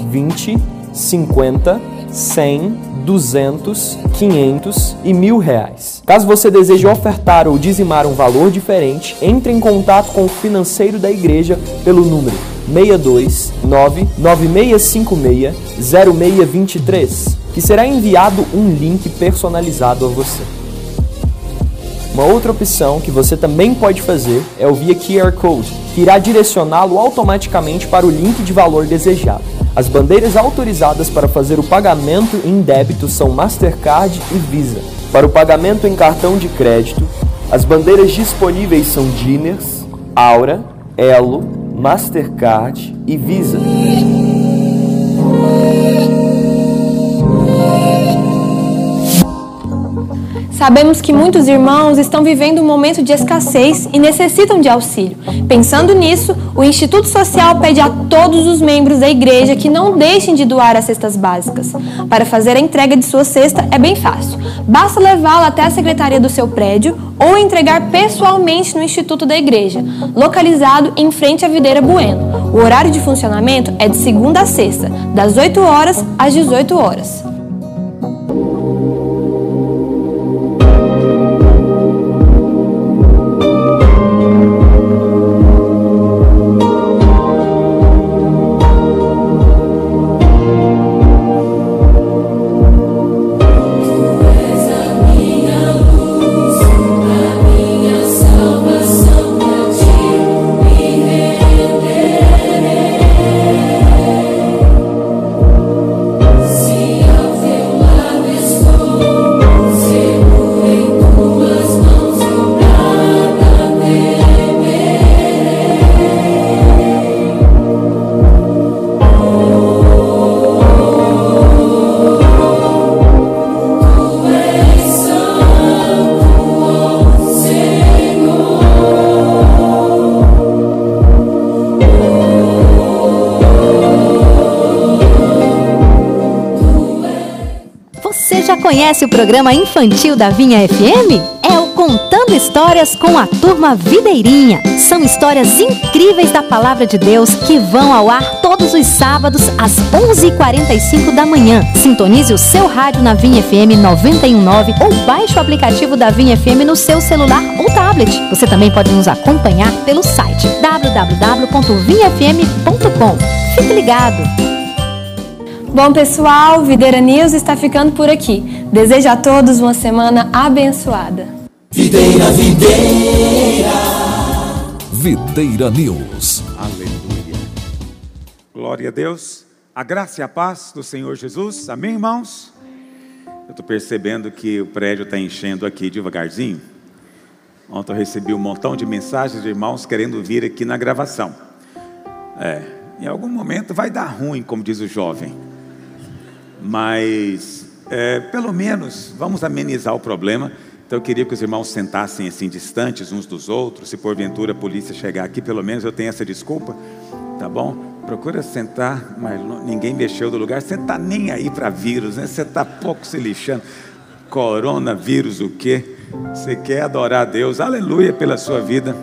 20, 50, 100, 200, 500 e mil reais. Caso você deseje ofertar ou dizimar um valor diferente, entre em contato com o financeiro da igreja pelo número 62 99656 0623, que será enviado um link personalizado a você. Uma outra opção que você também pode fazer é o via QR Code, que irá direcioná-lo automaticamente para o link de valor desejado. As bandeiras autorizadas para fazer o pagamento em débito são Mastercard e Visa. Para o pagamento em cartão de crédito, as bandeiras disponíveis são Diners, Aura, Elo, Mastercard e Visa. Sabemos que muitos irmãos estão vivendo um momento de escassez e necessitam de auxílio. Pensando nisso, o Instituto Social pede a todos os membros da igreja que não deixem de doar as cestas básicas. Para fazer a entrega de sua cesta é bem fácil. Basta levá-la até a secretaria do seu prédio ou entregar pessoalmente no Instituto da Igreja, localizado em frente à Videira Bueno. O horário de funcionamento é de segunda a sexta, das 8 horas às 18 horas. Programa infantil da Vinha FM? É o Contando Histórias com a Turma Videirinha. São histórias incríveis da Palavra de Deus que vão ao ar todos os sábados às 11h45 da manhã. Sintonize o seu rádio na Vinha FM 919 ou baixe o aplicativo da Vinha FM no seu celular ou tablet. Você também pode nos acompanhar pelo site www.vinhafm.com. Fique ligado! Bom, pessoal, Videira News está ficando por aqui. Desejo a todos uma semana abençoada. Videira, videira. Videira News. Aleluia. Glória a Deus. A graça e a paz do Senhor Jesus. Amém, irmãos? Eu estou percebendo que o prédio está enchendo aqui devagarzinho. Ontem eu recebi um montão de mensagens de irmãos querendo vir aqui na gravação. É, em algum momento vai dar ruim, como diz o jovem. Mas, é, pelo menos, vamos amenizar o problema. Então, eu queria que os irmãos sentassem assim, distantes uns dos outros. Se porventura a polícia chegar aqui, pelo menos eu tenho essa desculpa, tá bom? Procura sentar, mas ninguém mexeu do lugar. Você está nem aí para vírus, né? Você está pouco se lixando. Coronavírus, o quê? Você quer adorar a Deus? Aleluia pela sua vida.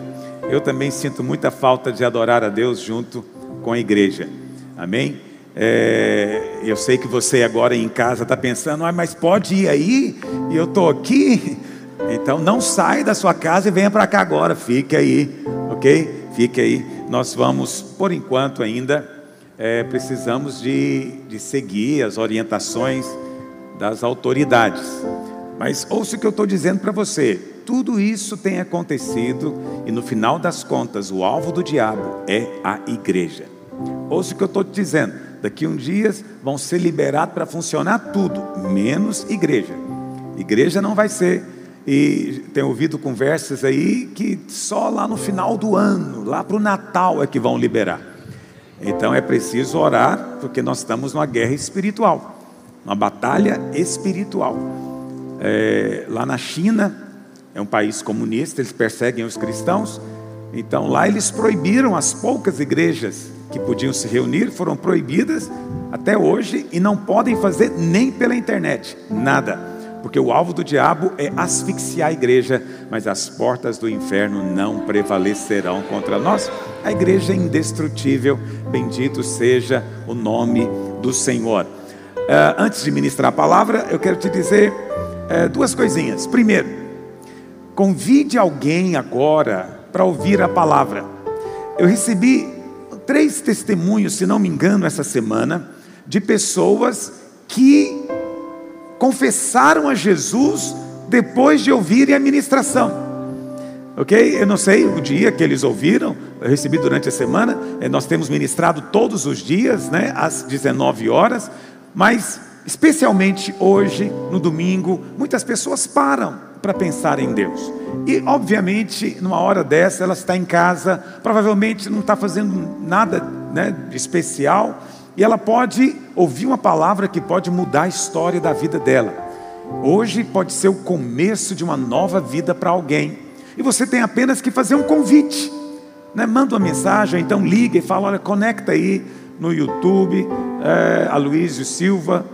Eu também sinto muita falta de adorar a Deus junto com a igreja. Amém? É, eu sei que você agora em casa está pensando, ah, mas pode ir aí e eu estou aqui. Então não sai da sua casa e venha para cá agora, fique aí, ok? Fique aí. Nós vamos, por enquanto ainda, é, precisamos de, de seguir as orientações das autoridades. Mas ouça o que eu estou dizendo para você. Tudo isso tem acontecido e no final das contas o alvo do diabo é a igreja. Ouça o que eu estou te dizendo. Daqui uns dias vão ser liberados para funcionar tudo, menos igreja. Igreja não vai ser. E tenho ouvido conversas aí que só lá no final do ano, lá para o Natal é que vão liberar. Então é preciso orar, porque nós estamos numa guerra espiritual, uma batalha espiritual. É, lá na China, é um país comunista, eles perseguem os cristãos, então lá eles proibiram as poucas igrejas que podiam se reunir foram proibidas até hoje e não podem fazer nem pela internet, nada, porque o alvo do diabo é asfixiar a igreja, mas as portas do inferno não prevalecerão contra nós. A igreja é indestrutível, bendito seja o nome do Senhor. Uh, antes de ministrar a palavra, eu quero te dizer uh, duas coisinhas. Primeiro, convide alguém agora para ouvir a palavra. Eu recebi três testemunhos, se não me engano, essa semana, de pessoas que confessaram a Jesus depois de ouvirem a ministração. Ok? Eu não sei o dia que eles ouviram, eu recebi durante a semana, eh, nós temos ministrado todos os dias, né, às 19 horas, mas especialmente hoje, no domingo, muitas pessoas param para pensar em Deus. E, obviamente, numa hora dessa, ela está em casa, provavelmente não está fazendo nada né, especial, e ela pode ouvir uma palavra que pode mudar a história da vida dela. Hoje pode ser o começo de uma nova vida para alguém. E você tem apenas que fazer um convite. Né? Manda uma mensagem, então liga e fala: olha, conecta aí no YouTube, é, Aloysio Silva,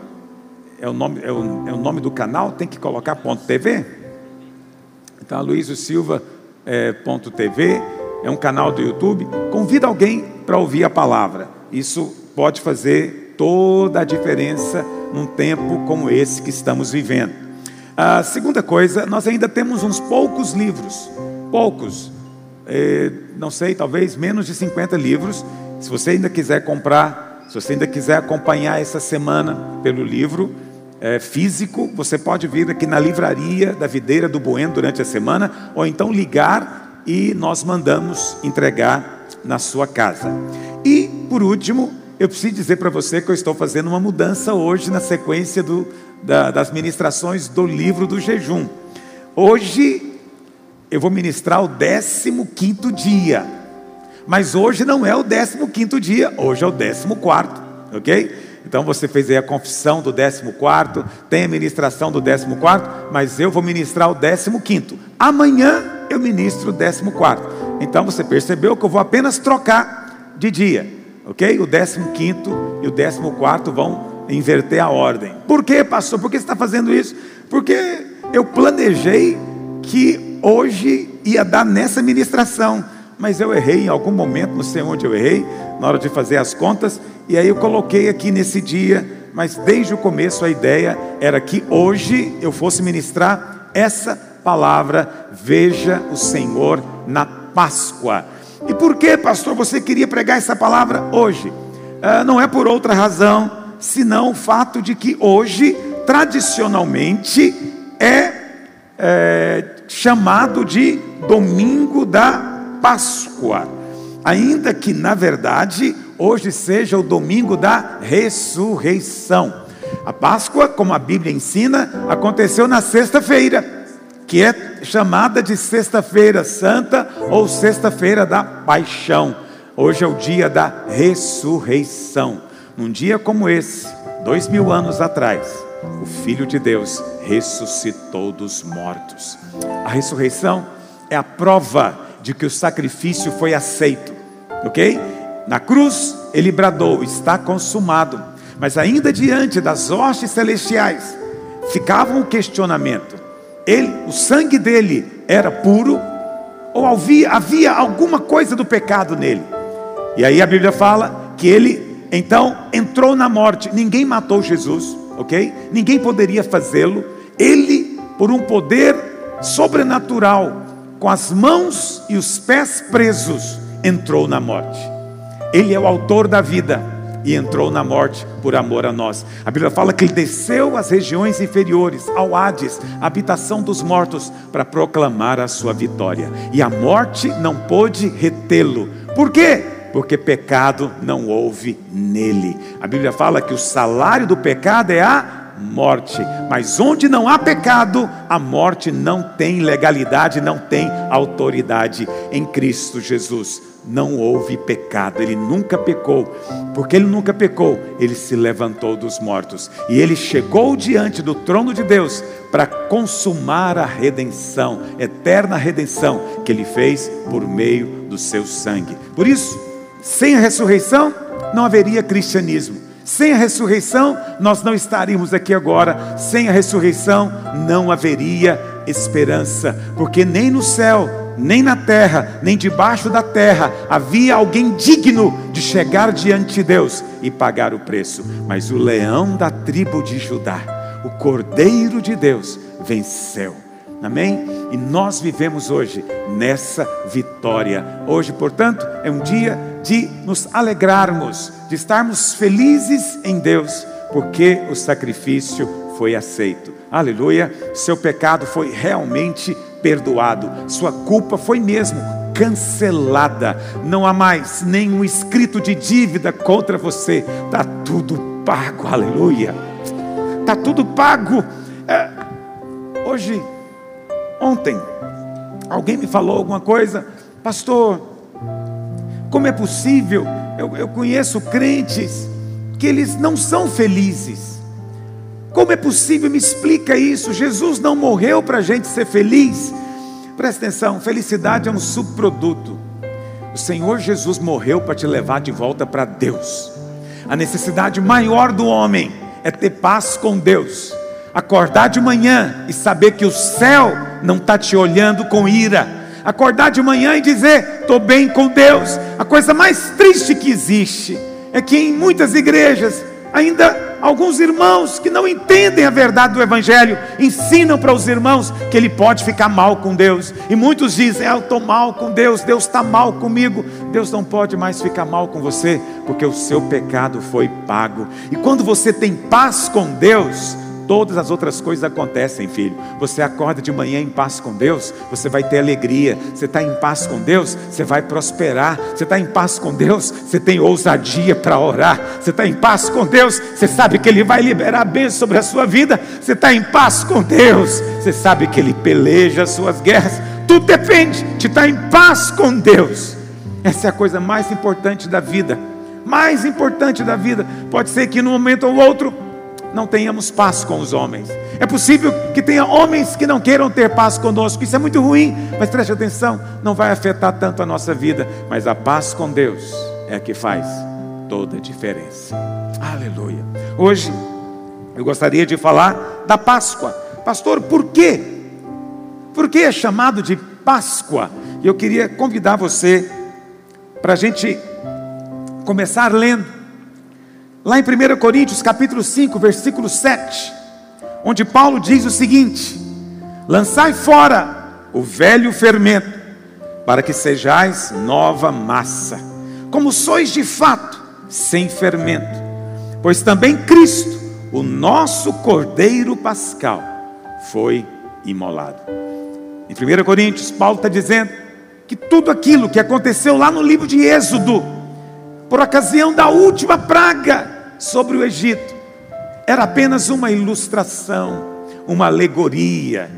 é o, nome, é, o, é o nome do canal, tem que colocar ponto .tv. Aloysio Silva é, é um canal do YouTube. Convida alguém para ouvir a palavra. Isso pode fazer toda a diferença num tempo como esse que estamos vivendo. A segunda coisa, nós ainda temos uns poucos livros, poucos, é, não sei, talvez menos de 50 livros. Se você ainda quiser comprar, se você ainda quiser acompanhar essa semana pelo livro é, físico, você pode vir aqui na livraria da Videira do Bueno durante a semana, ou então ligar e nós mandamos entregar na sua casa. E, por último, eu preciso dizer para você que eu estou fazendo uma mudança hoje na sequência do, da, das ministrações do livro do jejum. Hoje eu vou ministrar o 15 dia, mas hoje não é o 15 dia, hoje é o 14, ok? Então você fez aí a confissão do 14, tem a ministração do 14, mas eu vou ministrar o 15. Amanhã eu ministro o 14. Então você percebeu que eu vou apenas trocar de dia ok? O 15 e o 14 vão inverter a ordem. Por que, pastor? Por que você está fazendo isso? Porque eu planejei que hoje ia dar nessa ministração, mas eu errei em algum momento, não sei onde eu errei, na hora de fazer as contas, e aí eu coloquei aqui nesse dia, mas desde o começo a ideia era que hoje eu fosse ministrar essa palavra, veja o Senhor na Páscoa. E por que, pastor, você queria pregar essa palavra hoje? Ah, não é por outra razão, senão o fato de que hoje, tradicionalmente, é, é chamado de domingo da Páscoa, ainda que na verdade hoje seja o domingo da ressurreição. A Páscoa, como a Bíblia ensina, aconteceu na sexta-feira que é chamada de Sexta-feira Santa ou Sexta-feira da Paixão. Hoje é o dia da ressurreição. Num dia como esse, dois mil anos atrás, o Filho de Deus ressuscitou dos mortos. A ressurreição é a prova de que o sacrifício foi aceito, ok? Na cruz, ele bradou: está consumado. Mas ainda diante das hostes celestiais, ficava um questionamento: ele, o sangue dele era puro, ou havia, havia alguma coisa do pecado nele. E aí a Bíblia fala que ele então entrou na morte. Ninguém matou Jesus, ok? Ninguém poderia fazê-lo. Ele, por um poder sobrenatural, com as mãos e os pés presos, entrou na morte. Ele é o autor da vida e entrou na morte por amor a nós. A Bíblia fala que ele desceu às regiões inferiores, ao Hades, habitação dos mortos, para proclamar a sua vitória. E a morte não pôde retê-lo. Por quê? Porque pecado não houve nele. A Bíblia fala que o salário do pecado é a morte. Mas onde não há pecado, a morte não tem legalidade, não tem autoridade em Cristo Jesus não houve pecado, ele nunca pecou. Porque ele nunca pecou, ele se levantou dos mortos e ele chegou diante do trono de Deus para consumar a redenção, eterna redenção que ele fez por meio do seu sangue. Por isso, sem a ressurreição não haveria cristianismo. Sem a ressurreição, nós não estaríamos aqui agora. Sem a ressurreição, não haveria esperança, porque nem no céu, nem na terra, nem debaixo da terra havia alguém digno de chegar diante de Deus e pagar o preço. Mas o leão da tribo de Judá, o cordeiro de Deus, venceu. Amém? E nós vivemos hoje nessa vitória. Hoje, portanto, é um dia de nos alegrarmos, de estarmos felizes em Deus, porque o sacrifício foi aceito. Aleluia! Seu pecado foi realmente perdoado, sua culpa foi mesmo cancelada. Não há mais nenhum escrito de dívida contra você. Está tudo pago, aleluia. Está tudo pago. É, hoje, ontem, alguém me falou alguma coisa, pastor. Como é possível? Eu, eu conheço crentes que eles não são felizes. Como é possível? Me explica isso. Jesus não morreu para a gente ser feliz. Presta atenção: felicidade é um subproduto. O Senhor Jesus morreu para te levar de volta para Deus. A necessidade maior do homem é ter paz com Deus. Acordar de manhã e saber que o céu não está te olhando com ira. Acordar de manhã e dizer: estou bem com Deus. A coisa mais triste que existe é que em muitas igrejas ainda alguns irmãos que não entendem a verdade do Evangelho ensinam para os irmãos que ele pode ficar mal com Deus. E muitos dizem: é, Eu estou mal com Deus, Deus está mal comigo. Deus não pode mais ficar mal com você, porque o seu pecado foi pago. E quando você tem paz com Deus, todas as outras coisas acontecem, filho. Você acorda de manhã em paz com Deus, você vai ter alegria. Você está em paz com Deus, você vai prosperar. Você está em paz com Deus, você tem ousadia para orar. Você está em paz com Deus, você sabe que Ele vai liberar bênção sobre a sua vida. Você está em paz com Deus, você sabe que Ele peleja as suas guerras. Tudo depende de estar em paz com Deus. Essa é a coisa mais importante da vida. Mais importante da vida. Pode ser que num momento ou outro não tenhamos paz com os homens. É possível que tenha homens que não queiram ter paz conosco, isso é muito ruim, mas preste atenção, não vai afetar tanto a nossa vida, mas a paz com Deus é a que faz toda a diferença. Aleluia. Hoje eu gostaria de falar da Páscoa. Pastor, por quê? Por que é chamado de Páscoa? E eu queria convidar você para a gente começar lendo Lá em 1 Coríntios capítulo 5, versículo 7, onde Paulo diz o seguinte: Lançai fora o velho fermento, para que sejais nova massa, como sois de fato, sem fermento. Pois também Cristo, o nosso Cordeiro Pascal, foi imolado. Em 1 Coríntios, Paulo está dizendo que tudo aquilo que aconteceu lá no livro de Êxodo, por ocasião da última praga sobre o Egito, era apenas uma ilustração, uma alegoria,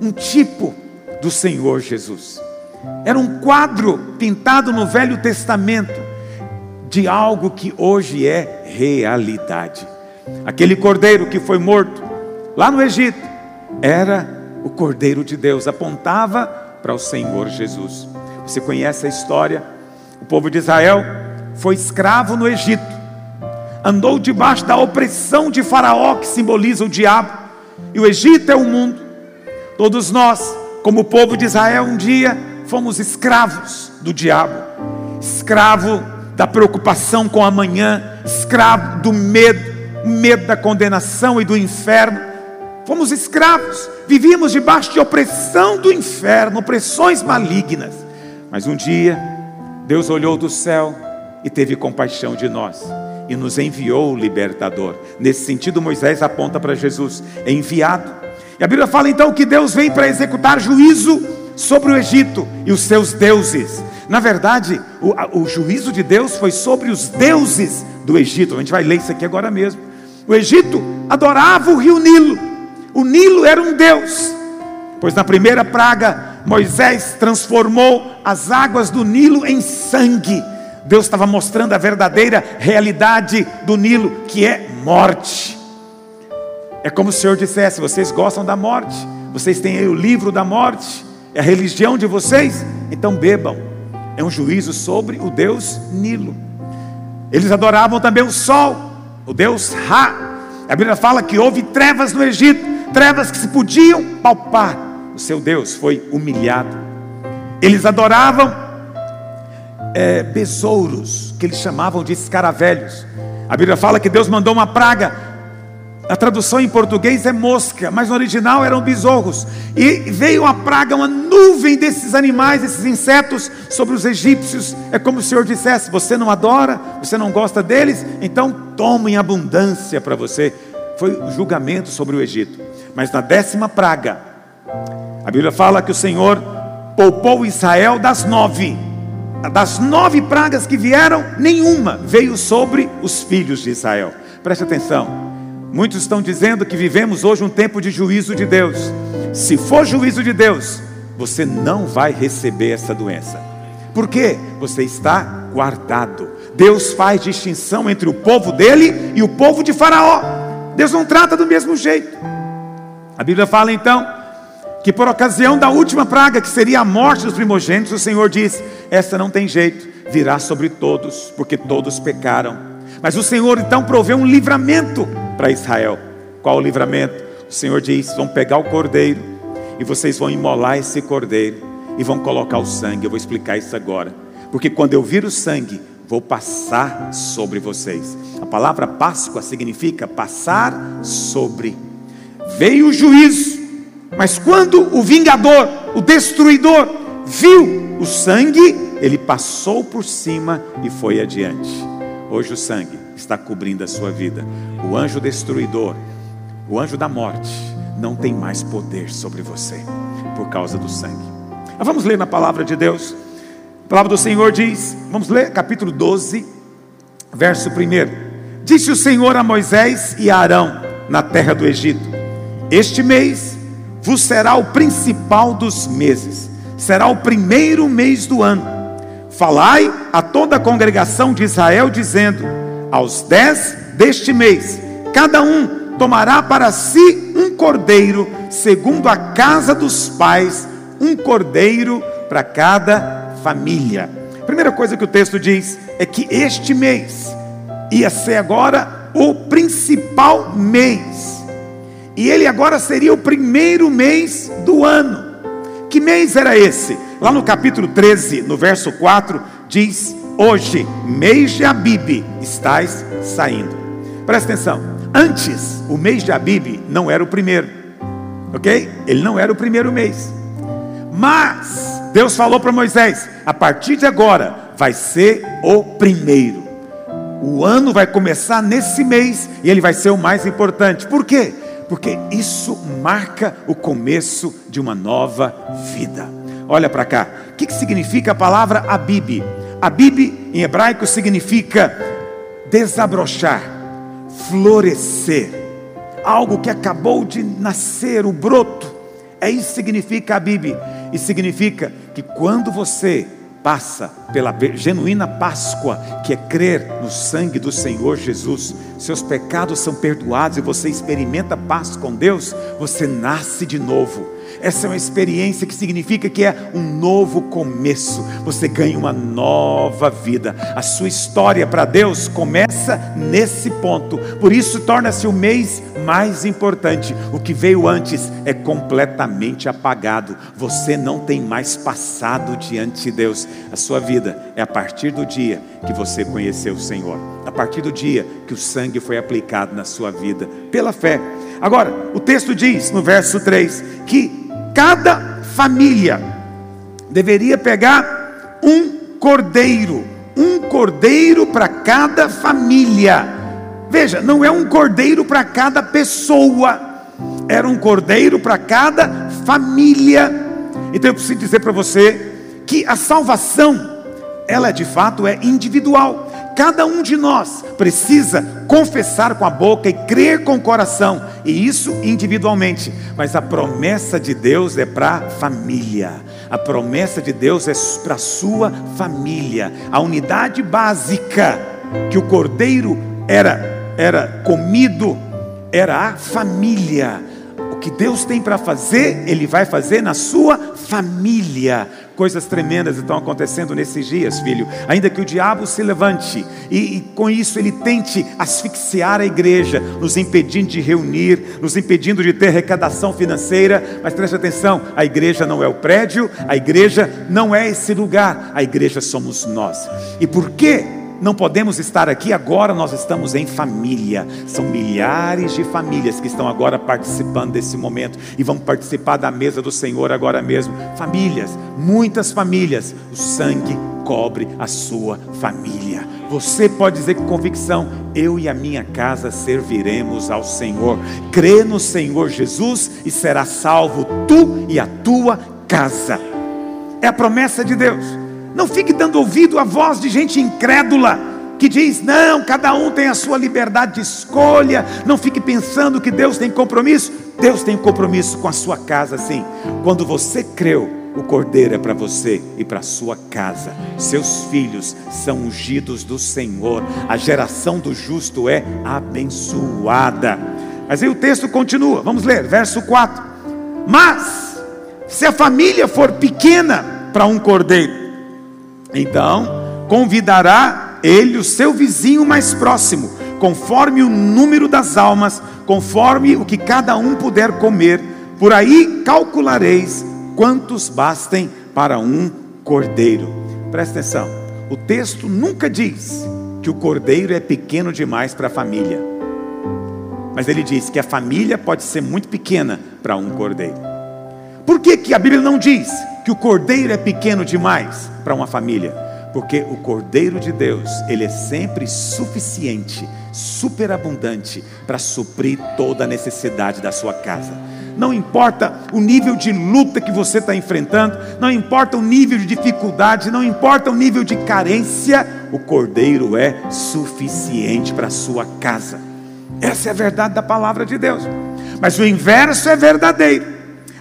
um tipo do Senhor Jesus. Era um quadro pintado no Velho Testamento de algo que hoje é realidade. Aquele cordeiro que foi morto lá no Egito era o cordeiro de Deus, apontava para o Senhor Jesus. Você conhece a história? O povo de Israel foi escravo no Egito, andou debaixo da opressão de Faraó, que simboliza o diabo, e o Egito é o mundo. Todos nós, como povo de Israel, um dia fomos escravos do diabo, escravo da preocupação com amanhã, escravo do medo, medo da condenação e do inferno. Fomos escravos, vivíamos debaixo de opressão do inferno, opressões malignas. Mas um dia, Deus olhou do céu e teve compaixão de nós e nos enviou o libertador. Nesse sentido, Moisés aponta para Jesus, é enviado. E a Bíblia fala então que Deus vem para executar juízo sobre o Egito e os seus deuses. Na verdade, o, o juízo de Deus foi sobre os deuses do Egito. A gente vai ler isso aqui agora mesmo. O Egito adorava o rio Nilo. O Nilo era um deus. Pois na primeira praga, Moisés transformou as águas do Nilo em sangue Deus estava mostrando a verdadeira realidade do Nilo, que é morte. É como o Senhor dissesse: vocês gostam da morte, vocês têm aí o livro da morte, é a religião de vocês, então bebam. É um juízo sobre o Deus Nilo. Eles adoravam também o sol, o Deus Ra. A Bíblia fala que houve trevas no Egito, trevas que se podiam palpar. O seu Deus foi humilhado. Eles adoravam é, besouros, que eles chamavam de escaravelhos. A Bíblia fala que Deus mandou uma praga. A tradução em português é mosca, mas no original eram besouros. E veio a praga, uma nuvem desses animais, desses insetos sobre os egípcios. É como o Senhor dissesse: Você não adora, você não gosta deles, então toma em abundância para você. Foi o julgamento sobre o Egito. Mas na décima praga, a Bíblia fala que o Senhor poupou Israel das nove das nove pragas que vieram, nenhuma veio sobre os filhos de Israel. Preste atenção. Muitos estão dizendo que vivemos hoje um tempo de juízo de Deus. Se for juízo de Deus, você não vai receber essa doença. Por quê? Você está guardado. Deus faz distinção entre o povo dele e o povo de Faraó. Deus não trata do mesmo jeito. A Bíblia fala então que por ocasião da última praga, que seria a morte dos primogênitos, o Senhor diz: essa não tem jeito, virá sobre todos, porque todos pecaram. Mas o Senhor então proveu um livramento para Israel. Qual o livramento? O Senhor diz: vão pegar o cordeiro e vocês vão imolar esse cordeiro e vão colocar o sangue. Eu vou explicar isso agora. Porque quando eu vir o sangue, vou passar sobre vocês. A palavra Páscoa significa passar sobre. Veio o juízo, mas quando o vingador, o destruidor, viu o sangue, ele passou por cima e foi adiante. Hoje o sangue está cobrindo a sua vida. O anjo destruidor, o anjo da morte, não tem mais poder sobre você por causa do sangue. vamos ler na palavra de Deus. A palavra do Senhor diz, vamos ler capítulo 12, verso 1. Disse o Senhor a Moisés e a Arão na terra do Egito: Este mês vos será o principal dos meses, será o primeiro mês do ano. Falai a toda a congregação de Israel, dizendo: Aos dez deste mês, cada um tomará para si um cordeiro, segundo a casa dos pais, um cordeiro para cada família. Primeira coisa que o texto diz é que este mês ia ser agora o principal mês, e ele agora seria o primeiro mês do ano. Que mês era esse? Lá no capítulo 13, no verso 4, diz: Hoje, mês de Abibe, estás saindo. Presta atenção. Antes, o mês de Abibe não era o primeiro, ok? Ele não era o primeiro mês. Mas Deus falou para Moisés: a partir de agora vai ser o primeiro. O ano vai começar nesse mês e ele vai ser o mais importante. Por quê? Porque isso marca o começo de uma nova vida. Olha para cá. O que, significa a palavra Abib? Abib em hebraico significa desabrochar, florescer, algo que acabou de nascer, o broto. É isso que significa Abib. E significa que quando você passa pela genuína Páscoa, que é crer no sangue do Senhor Jesus, seus pecados são perdoados e você experimenta paz com Deus, você nasce de novo. Essa é uma experiência que significa que é um novo começo. Você ganha uma nova vida. A sua história para Deus começa nesse ponto. Por isso torna-se o mês mais importante. O que veio antes é completamente apagado. Você não tem mais passado diante de Deus. A sua vida é a partir do dia que você conheceu o Senhor. A partir do dia que o sangue foi aplicado na sua vida pela fé. Agora, o texto diz no verso 3 que cada família deveria pegar um cordeiro, um cordeiro para cada família. Veja, não é um cordeiro para cada pessoa, era um cordeiro para cada família. Então eu preciso dizer para você que a salvação, ela de fato é individual. Cada um de nós precisa confessar com a boca e crer com o coração, e isso individualmente. Mas a promessa de Deus é para a família. A promessa de Deus é para a sua família. A unidade básica que o cordeiro era era comido era a família. O que Deus tem para fazer, ele vai fazer na sua família. Coisas tremendas estão acontecendo nesses dias, filho. Ainda que o diabo se levante e, e, com isso ele tente asfixiar a igreja, nos impedindo de reunir, nos impedindo de ter arrecadação financeira. Mas preste atenção: a igreja não é o prédio, a igreja não é esse lugar, a igreja somos nós. E por quê? Não podemos estar aqui agora, nós estamos em família. São milhares de famílias que estão agora participando desse momento e vão participar da mesa do Senhor agora mesmo. Famílias, muitas famílias. O sangue cobre a sua família. Você pode dizer com convicção: eu e a minha casa serviremos ao Senhor. Crê no Senhor Jesus e será salvo tu e a tua casa. É a promessa de Deus. Não fique dando ouvido à voz de gente incrédula que diz: não, cada um tem a sua liberdade de escolha. Não fique pensando que Deus tem compromisso. Deus tem compromisso com a sua casa, sim. Quando você creu o cordeiro é para você e para sua casa. Seus filhos são ungidos do Senhor. A geração do justo é abençoada. Mas aí o texto continua. Vamos ler, verso 4. Mas se a família for pequena para um cordeiro, então convidará ele o seu vizinho mais próximo, conforme o número das almas, conforme o que cada um puder comer. Por aí calculareis quantos bastem para um cordeiro. Presta atenção, o texto nunca diz que o cordeiro é pequeno demais para a família, mas ele diz que a família pode ser muito pequena para um cordeiro. Por que, que a Bíblia não diz que o cordeiro é pequeno demais para uma família? Porque o cordeiro de Deus, ele é sempre suficiente, superabundante para suprir toda a necessidade da sua casa não importa o nível de luta que você está enfrentando, não importa o nível de dificuldade, não importa o nível de carência, o cordeiro é suficiente para a sua casa. Essa é a verdade da palavra de Deus. Mas o inverso é verdadeiro.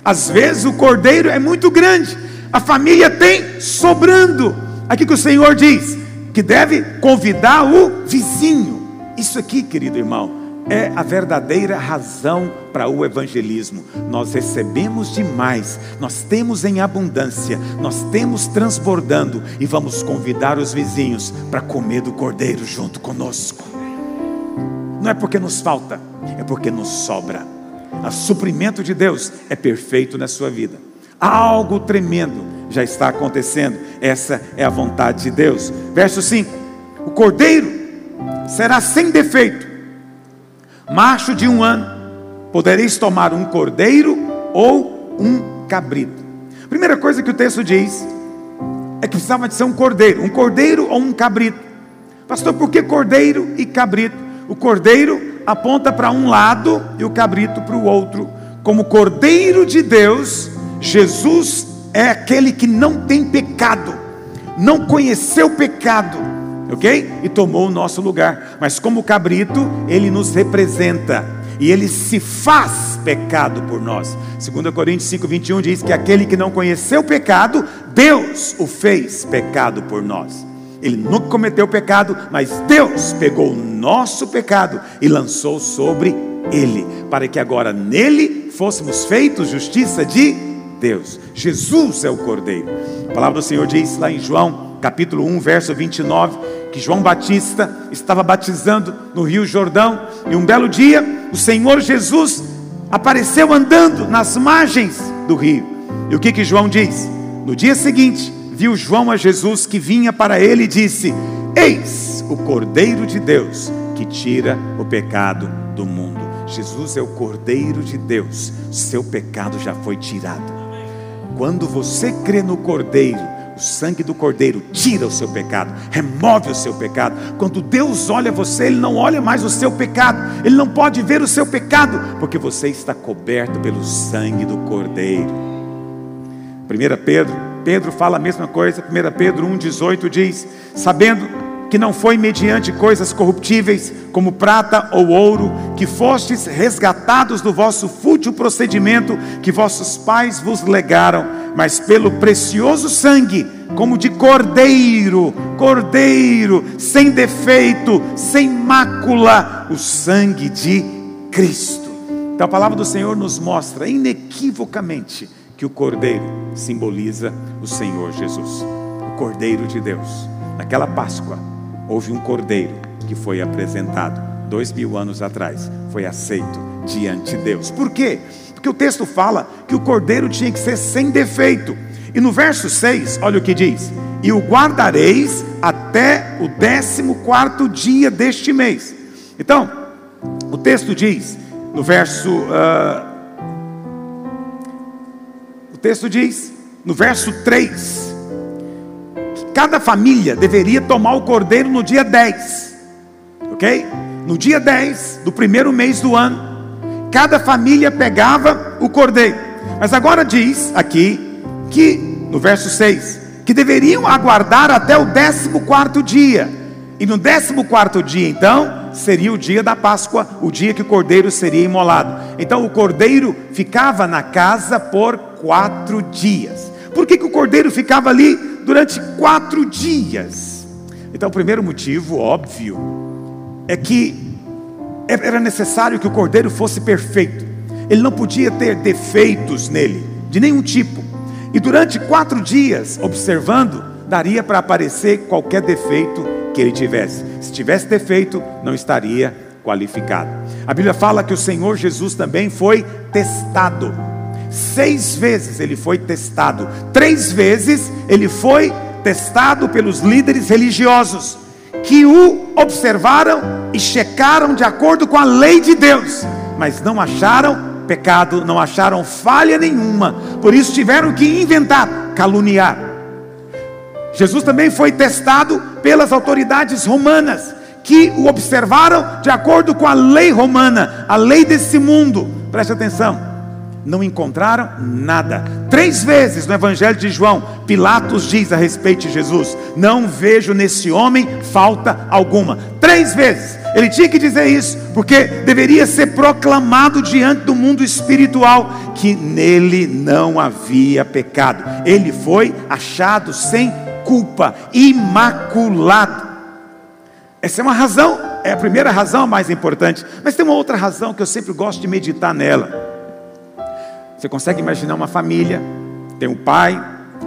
Às vezes o cordeiro é muito grande, a família tem sobrando. Aqui que o Senhor diz que deve convidar o vizinho. Isso aqui, querido irmão, é a verdadeira razão para o evangelismo. Nós recebemos demais, nós temos em abundância, nós temos transbordando e vamos convidar os vizinhos para comer do cordeiro junto conosco. Não é porque nos falta, é porque nos sobra. O suprimento de Deus é perfeito na sua vida. Algo tremendo já está acontecendo. Essa é a vontade de Deus. Verso 5: O cordeiro será sem defeito macho de um ano, podereis tomar um cordeiro ou um cabrito. Primeira coisa que o texto diz é que precisava de ser um cordeiro, um cordeiro ou um cabrito. Pastor, por que cordeiro e cabrito? O cordeiro aponta para um lado e o cabrito para o outro. Como cordeiro de Deus, Jesus é aquele que não tem pecado, não conheceu pecado ok? E tomou o nosso lugar. Mas como cabrito, ele nos representa e ele se faz pecado por nós. 2 Coríntios 5, 21 diz que aquele que não conheceu pecado, Deus o fez pecado por nós. Ele nunca cometeu pecado, mas Deus pegou o nosso pecado e lançou sobre ele, para que agora nele fôssemos feitos justiça de Deus. Jesus é o Cordeiro. A palavra do Senhor diz lá em João, capítulo 1, verso 29, que João Batista estava batizando no Rio Jordão, e um belo dia o Senhor Jesus apareceu andando nas margens do rio. E o que que João diz? No dia seguinte, viu João a Jesus que vinha para ele e disse: Eis o Cordeiro de Deus que tira o pecado do mundo. Jesus é o Cordeiro de Deus, seu pecado já foi tirado. Quando você crê no Cordeiro, o sangue do Cordeiro tira o seu pecado, remove o seu pecado. Quando Deus olha você, Ele não olha mais o seu pecado, Ele não pode ver o seu pecado, porque você está coberto pelo sangue do Cordeiro. 1 Pedro, Pedro fala a mesma coisa, 1 Pedro 1,18 diz: Sabendo que não foi mediante coisas corruptíveis, como prata ou ouro, que fostes resgatados do vosso fútil procedimento que vossos pais vos legaram, mas pelo precioso sangue, como de cordeiro, cordeiro, sem defeito, sem mácula, o sangue de Cristo. Então a palavra do Senhor nos mostra inequivocamente que o cordeiro simboliza o Senhor Jesus, o cordeiro de Deus. Naquela Páscoa, houve um cordeiro que foi apresentado dois mil anos atrás, foi aceito diante de Deus. Por quê? Porque o texto fala que o cordeiro tinha que ser sem defeito. E no verso 6, olha o que diz: E o guardareis até o décimo quarto dia deste mês. Então, o texto diz, no verso. Uh, texto diz, no verso 3, Cada família deveria tomar o cordeiro no dia 10, ok? No dia 10 do primeiro mês do ano, cada família pegava o cordeiro. Mas agora diz aqui que, no verso 6, que deveriam aguardar até o 14 dia. E no 14 dia, então, seria o dia da Páscoa, o dia que o cordeiro seria imolado. Então o cordeiro ficava na casa por quatro dias. Por que, que o cordeiro ficava ali durante quatro dias? Então, o primeiro motivo, óbvio, é que era necessário que o cordeiro fosse perfeito, ele não podia ter defeitos nele, de nenhum tipo, e durante quatro dias, observando, daria para aparecer qualquer defeito que ele tivesse. Se tivesse defeito, não estaria qualificado. A Bíblia fala que o Senhor Jesus também foi testado. Seis vezes ele foi testado. Três vezes ele foi testado pelos líderes religiosos que o observaram e checaram de acordo com a lei de Deus, mas não acharam pecado, não acharam falha nenhuma, por isso tiveram que inventar, caluniar. Jesus também foi testado pelas autoridades romanas, que o observaram de acordo com a lei romana, a lei desse mundo. Preste atenção não encontraram nada. Três vezes no Evangelho de João, Pilatos diz a respeito de Jesus: Não vejo nesse homem falta alguma. Três vezes. Ele tinha que dizer isso, porque deveria ser proclamado diante do mundo espiritual que nele não havia pecado. Ele foi achado sem culpa, imaculado. Essa é uma razão, é a primeira razão mais importante. Mas tem uma outra razão que eu sempre gosto de meditar nela. Você consegue imaginar uma família, tem o pai,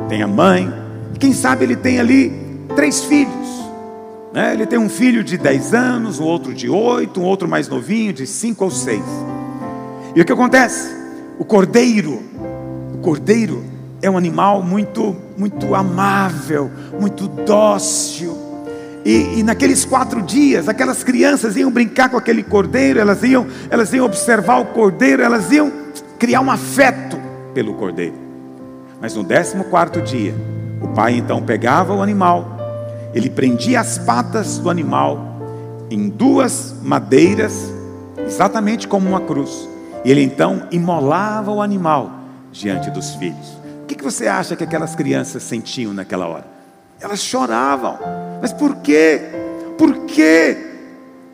tem a mãe, e quem sabe ele tem ali três filhos. Né? Ele tem um filho de 10 anos, um outro de 8, um outro mais novinho, de 5 ou 6. E o que acontece? O cordeiro, o cordeiro é um animal muito, muito amável, muito dócil. E, e, naqueles quatro dias, aquelas crianças iam brincar com aquele cordeiro, elas iam, elas iam observar o cordeiro, elas iam criar um afeto pelo cordeiro. Mas no décimo quarto dia, o pai então pegava o animal, ele prendia as patas do animal em duas madeiras, exatamente como uma cruz, e ele então imolava o animal diante dos filhos. O que você acha que aquelas crianças sentiam naquela hora? Elas choravam. Mas por quê? Por quê?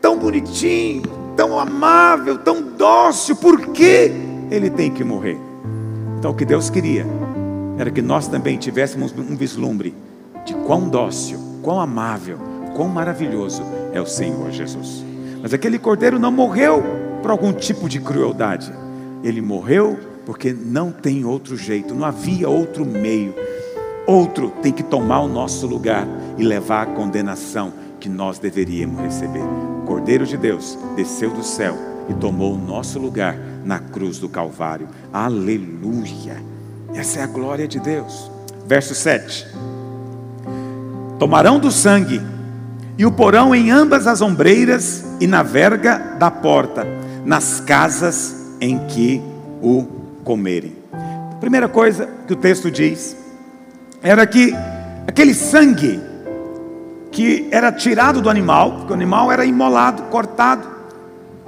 Tão bonitinho, tão amável, tão dócil, por quê? Ele tem que morrer. Então o que Deus queria era que nós também tivéssemos um vislumbre de quão dócil, quão amável, quão maravilhoso é o Senhor Jesus. Mas aquele cordeiro não morreu por algum tipo de crueldade. Ele morreu porque não tem outro jeito, não havia outro meio. Outro tem que tomar o nosso lugar e levar a condenação que nós deveríamos receber. O Cordeiro de Deus desceu do céu e tomou o nosso lugar na cruz do Calvário. Aleluia! Essa é a glória de Deus. Verso 7: Tomarão do sangue e o porão em ambas as ombreiras e na verga da porta, nas casas em que o comerem. primeira coisa que o texto diz era que aquele sangue que era tirado do animal, porque o animal era imolado, cortado,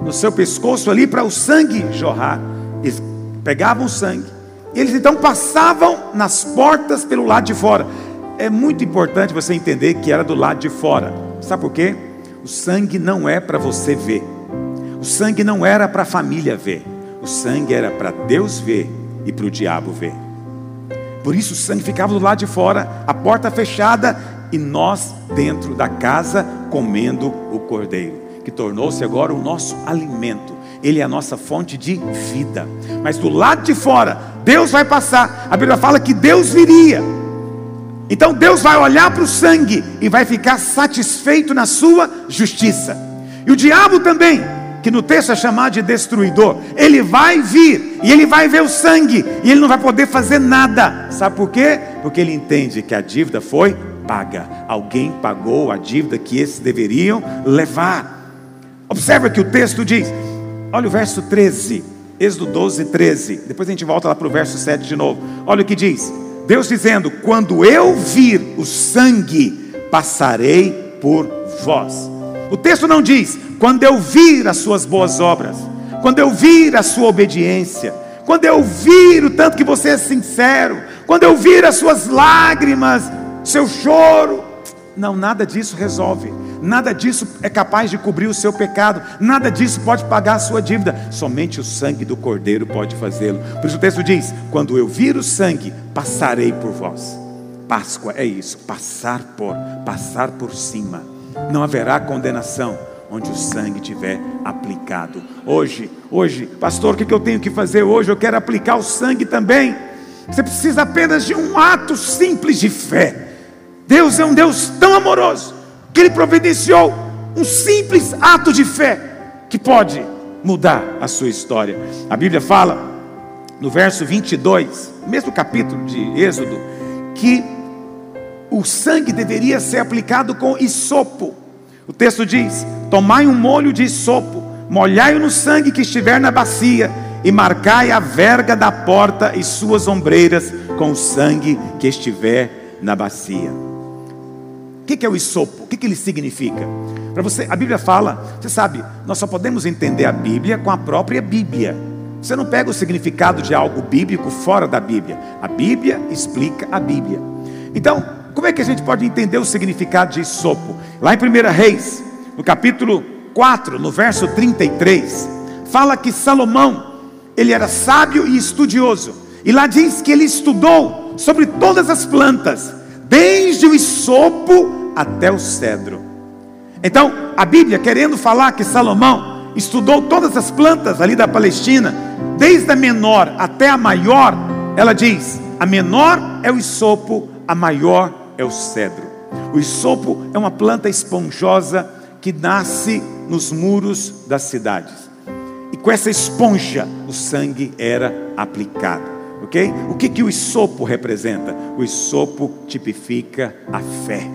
no seu pescoço ali para o sangue jorrar. Eles pegavam o sangue. Eles então passavam nas portas pelo lado de fora. É muito importante você entender que era do lado de fora. Sabe por quê? O sangue não é para você ver. O sangue não era para a família ver. O sangue era para Deus ver e para o diabo ver. Por isso o sangue ficava do lado de fora, a porta fechada e nós dentro da casa comendo o cordeiro que tornou-se agora o nosso alimento. Ele é a nossa fonte de vida. Mas do lado de fora, Deus vai passar. A Bíblia fala que Deus viria. Então Deus vai olhar para o sangue e vai ficar satisfeito na sua justiça. E o diabo também, que no texto é chamado de destruidor, ele vai vir e ele vai ver o sangue e ele não vai poder fazer nada. Sabe por quê? Porque ele entende que a dívida foi paga. Alguém pagou a dívida que esses deveriam levar. Observa que o texto diz, olha o verso 13, Êxodo 12, 13. Depois a gente volta lá para o verso 7 de novo. Olha o que diz: Deus dizendo: Quando eu vir o sangue, passarei por vós. O texto não diz: Quando eu vir as suas boas obras, quando eu vir a sua obediência, quando eu vir o tanto que você é sincero, quando eu vir as suas lágrimas, seu choro. Não, nada disso resolve nada disso é capaz de cobrir o seu pecado, nada disso pode pagar a sua dívida, somente o sangue do Cordeiro pode fazê-lo. Por isso o texto diz: Quando eu vir o sangue, passarei por vós. Páscoa é isso, passar por, passar por cima. Não haverá condenação onde o sangue tiver aplicado. Hoje, hoje, pastor, o que eu tenho que fazer hoje? Eu quero aplicar o sangue também. Você precisa apenas de um ato simples de fé. Deus é um Deus tão amoroso que Ele providenciou um simples ato de fé que pode mudar a sua história. A Bíblia fala no verso 22, mesmo capítulo de Êxodo, que o sangue deveria ser aplicado com isopo. O texto diz: Tomai um molho de isopo, molhai-o no sangue que estiver na bacia, e marcai a verga da porta e suas ombreiras com o sangue que estiver na bacia. O que é o isopo? O que ele significa? Para você, a Bíblia fala, você sabe, nós só podemos entender a Bíblia com a própria Bíblia. Você não pega o significado de algo bíblico fora da Bíblia. A Bíblia explica a Bíblia. Então, como é que a gente pode entender o significado de isopo? Lá em 1 Reis, no capítulo 4, no verso 33, fala que Salomão, ele era sábio e estudioso. E lá diz que ele estudou sobre todas as plantas desde o isopo até o cedro. Então, a Bíblia, querendo falar que Salomão estudou todas as plantas ali da Palestina, desde a menor até a maior, ela diz: a menor é o isopo, a maior é o cedro. O isopo é uma planta esponjosa que nasce nos muros das cidades. E com essa esponja, o sangue era aplicado ok? O que, que o isopo representa? O isopo tipifica a fé.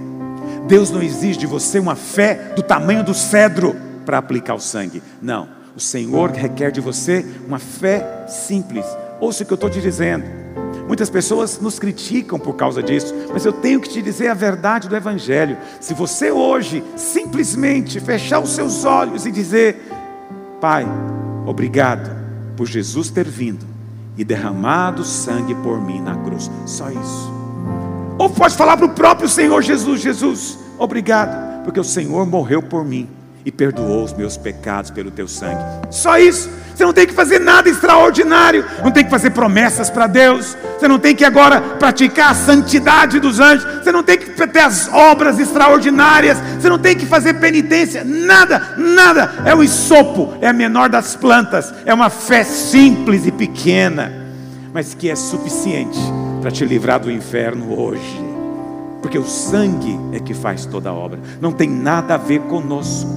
Deus não exige de você uma fé do tamanho do cedro para aplicar o sangue. Não. O Senhor requer de você uma fé simples. Ouça o que eu estou te dizendo. Muitas pessoas nos criticam por causa disso, mas eu tenho que te dizer a verdade do Evangelho. Se você hoje simplesmente fechar os seus olhos e dizer: Pai, obrigado por Jesus ter vindo e derramado sangue por mim na cruz. Só isso. Ou pode falar para o próprio Senhor Jesus: Jesus, obrigado, porque o Senhor morreu por mim e perdoou os meus pecados pelo teu sangue. Só isso. Você não tem que fazer nada extraordinário, não tem que fazer promessas para Deus, você não tem que agora praticar a santidade dos anjos, você não tem que ter as obras extraordinárias, você não tem que fazer penitência, nada, nada. É o isopo, é a menor das plantas, é uma fé simples e pequena, mas que é suficiente para te livrar do inferno hoje. Porque o sangue é que faz toda a obra, não tem nada a ver conosco,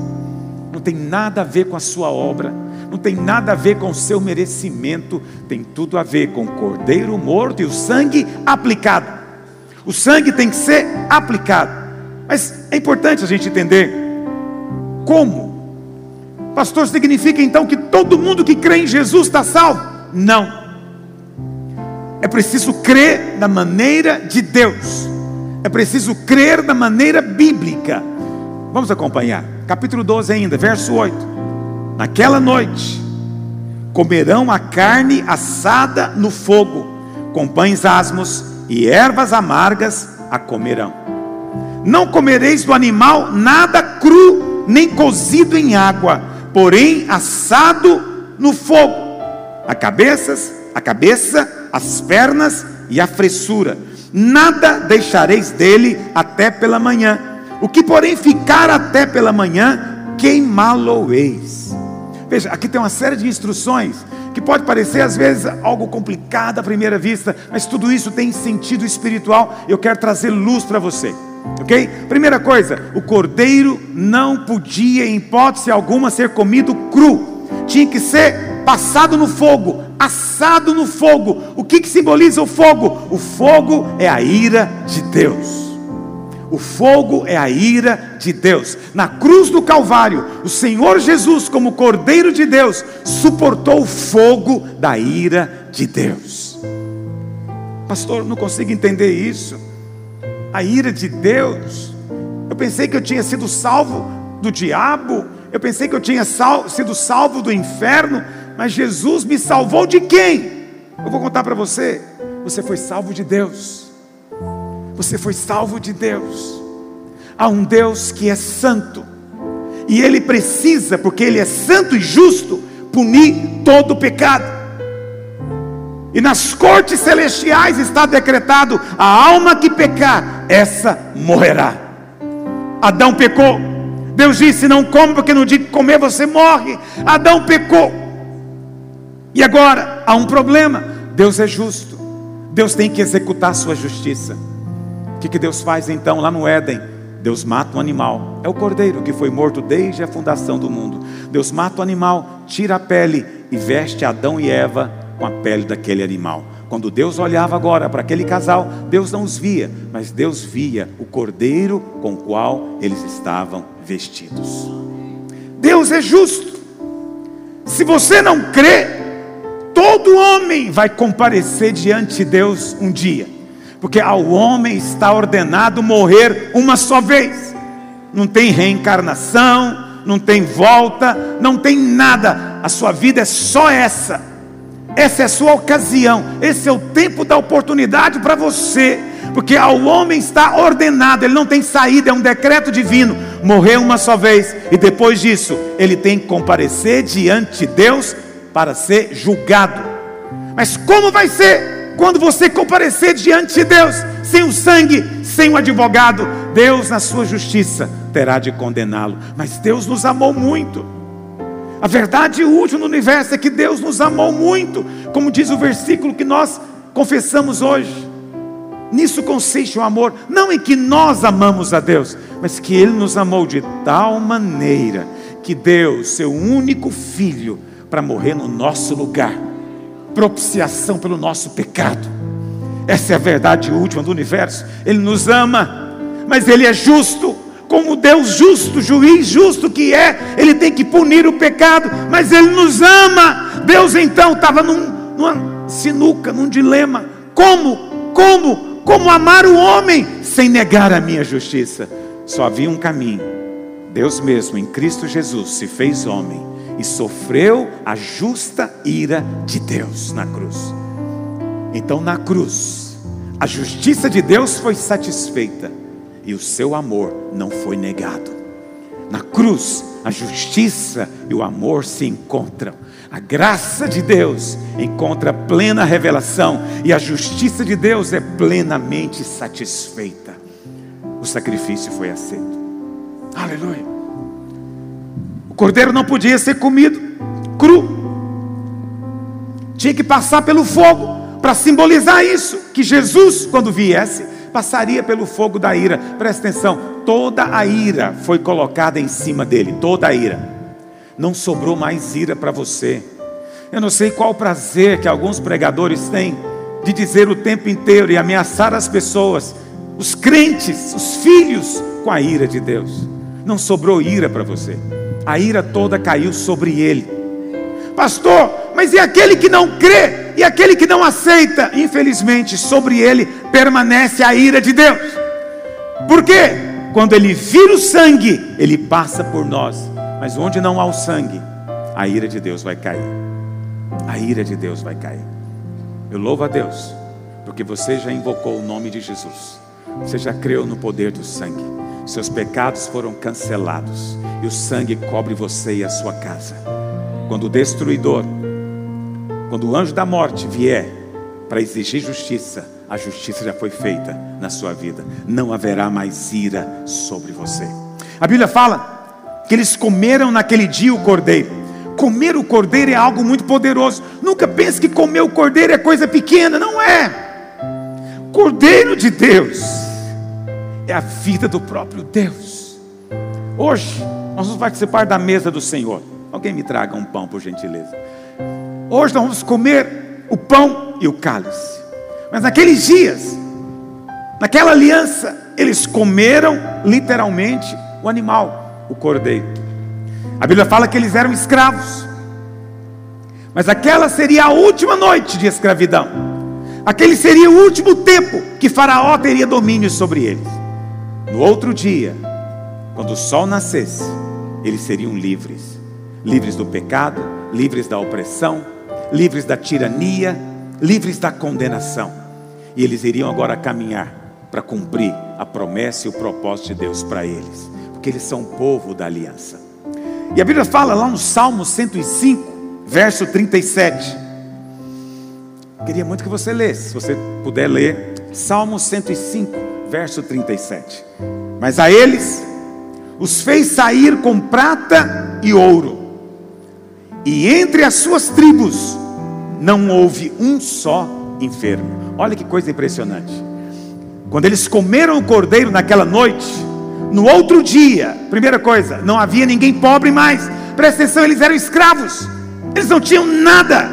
não tem nada a ver com a sua obra não tem nada a ver com o seu merecimento, tem tudo a ver com o cordeiro morto e o sangue aplicado. O sangue tem que ser aplicado. Mas é importante a gente entender como. Pastor, significa então que todo mundo que crê em Jesus está salvo? Não. É preciso crer da maneira de Deus. É preciso crer da maneira bíblica. Vamos acompanhar. Capítulo 12 ainda, verso 8. Naquela noite, comerão a carne assada no fogo, com pães asmos e ervas amargas a comerão. Não comereis do animal nada cru, nem cozido em água, porém assado no fogo. A cabeças, a cabeça, as pernas e a fressura. Nada deixareis dele até pela manhã. O que porém ficar até pela manhã, queimá-lo-eis. Veja, aqui tem uma série de instruções que pode parecer às vezes algo complicado à primeira vista, mas tudo isso tem sentido espiritual. Eu quero trazer luz para você. Ok? Primeira coisa, o cordeiro não podia, em hipótese alguma, ser comido cru, tinha que ser passado no fogo, assado no fogo. O que, que simboliza o fogo? O fogo é a ira de Deus. O fogo é a ira de Deus. Na cruz do Calvário, o Senhor Jesus, como Cordeiro de Deus, suportou o fogo da ira de Deus. Pastor, não consigo entender isso. A ira de Deus. Eu pensei que eu tinha sido salvo do diabo. Eu pensei que eu tinha sal, sido salvo do inferno. Mas Jesus me salvou de quem? Eu vou contar para você. Você foi salvo de Deus. Você foi salvo de Deus. a um Deus que é santo. E ele precisa, porque ele é santo e justo, punir todo o pecado. E nas cortes celestiais está decretado: a alma que pecar, essa morrerá. Adão pecou. Deus disse: não come, porque no dia que comer você morre. Adão pecou. E agora há um problema. Deus é justo. Deus tem que executar sua justiça. O que, que Deus faz então lá no Éden? Deus mata um animal. É o cordeiro que foi morto desde a fundação do mundo. Deus mata o animal, tira a pele e veste Adão e Eva com a pele daquele animal. Quando Deus olhava agora para aquele casal, Deus não os via, mas Deus via o cordeiro com o qual eles estavam vestidos. Deus é justo. Se você não crê, todo homem vai comparecer diante de Deus um dia, porque ao homem está ordenado morrer uma só vez. Não tem reencarnação, não tem volta, não tem nada. A sua vida é só essa. Essa é a sua ocasião, esse é o tempo da oportunidade para você, porque ao homem está ordenado, ele não tem saída, é um decreto divino. Morrer uma só vez e depois disso, ele tem que comparecer diante de Deus para ser julgado. Mas como vai ser quando você comparecer diante de Deus, sem o sangue, sem o advogado? Deus, na sua justiça, terá de condená-lo. Mas Deus nos amou muito. A verdade última no universo é que Deus nos amou muito, como diz o versículo que nós confessamos hoje. Nisso consiste o amor, não em que nós amamos a Deus, mas que Ele nos amou de tal maneira que deu seu único filho para morrer no nosso lugar, propiciação pelo nosso pecado. Essa é a verdade última do universo. Ele nos ama, mas Ele é justo como Deus justo, juiz justo que é, Ele tem que punir o pecado, mas Ele nos ama. Deus então estava num, numa sinuca, num dilema: como, como, como amar o homem sem negar a minha justiça? Só havia um caminho. Deus mesmo, em Cristo Jesus, se fez homem e sofreu a justa ira de Deus na cruz. Então, na cruz, a justiça de Deus foi satisfeita e o seu amor não foi negado. Na cruz, a justiça e o amor se encontram. A graça de Deus encontra plena revelação e a justiça de Deus é plenamente satisfeita. O sacrifício foi aceito. Aleluia. O cordeiro não podia ser comido cru. Tinha que passar pelo fogo para simbolizar isso, que Jesus, quando viesse, passaria pelo fogo da ira. Presta atenção, toda a ira foi colocada em cima dele, toda a ira. Não sobrou mais ira para você. Eu não sei qual prazer que alguns pregadores têm de dizer o tempo inteiro e ameaçar as pessoas, os crentes, os filhos, com a ira de Deus. Não sobrou ira para você. A ira toda caiu sobre ele. Pastor, mas e aquele que não crê? E aquele que não aceita? Infelizmente, sobre ele permanece a ira de Deus. Por quê? Quando ele vira o sangue, ele passa por nós. Mas onde não há o sangue, a ira de Deus vai cair. A ira de Deus vai cair. Eu louvo a Deus, porque você já invocou o nome de Jesus. Você já creu no poder do sangue. Seus pecados foram cancelados e o sangue cobre você e a sua casa. Quando o destruidor, quando o anjo da morte vier para exigir justiça, a justiça já foi feita na sua vida. Não haverá mais ira sobre você. A Bíblia fala que eles comeram naquele dia o cordeiro. Comer o cordeiro é algo muito poderoso. Nunca pense que comer o cordeiro é coisa pequena, não é. Cordeiro de Deus é a vida do próprio Deus. Hoje nós vamos participar da mesa do Senhor. Alguém me traga um pão, por gentileza. Hoje nós vamos comer o pão e o cálice. Mas naqueles dias, naquela aliança, eles comeram literalmente o animal, o cordeiro. A Bíblia fala que eles eram escravos. Mas aquela seria a última noite de escravidão. Aquele seria o último tempo que Faraó teria domínio sobre eles. No outro dia, quando o sol nascesse, eles seriam livres livres do pecado, livres da opressão, livres da tirania, livres da condenação. E eles iriam agora caminhar para cumprir a promessa e o propósito de Deus para eles, porque eles são povo da aliança. E a Bíblia fala lá no Salmo 105, verso 37. Queria muito que você lesse, se você puder ler, Salmo 105, verso 37. Mas a eles os fez sair com prata e ouro, e entre as suas tribos não houve um só enfermo. Olha que coisa impressionante. Quando eles comeram o cordeiro naquela noite, no outro dia, primeira coisa, não havia ninguém pobre mais. Presta atenção, eles eram escravos. Eles não tinham nada.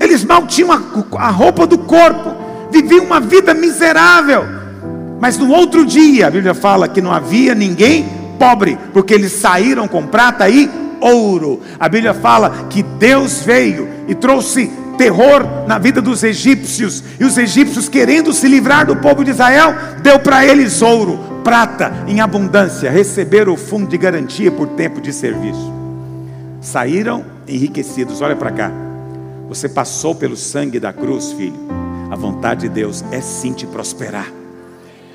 Eles mal tinham a, a roupa do corpo. Viviam uma vida miserável. Mas no outro dia, a Bíblia fala que não havia ninguém pobre, porque eles saíram com prata e ouro. A Bíblia fala que Deus veio e trouxe terror na vida dos egípcios, e os egípcios, querendo se livrar do povo de Israel, deu para eles ouro, prata em abundância, receberam o fundo de garantia por tempo de serviço. Saíram enriquecidos. Olha para cá. Você passou pelo sangue da cruz, filho. A vontade de Deus é sim te prosperar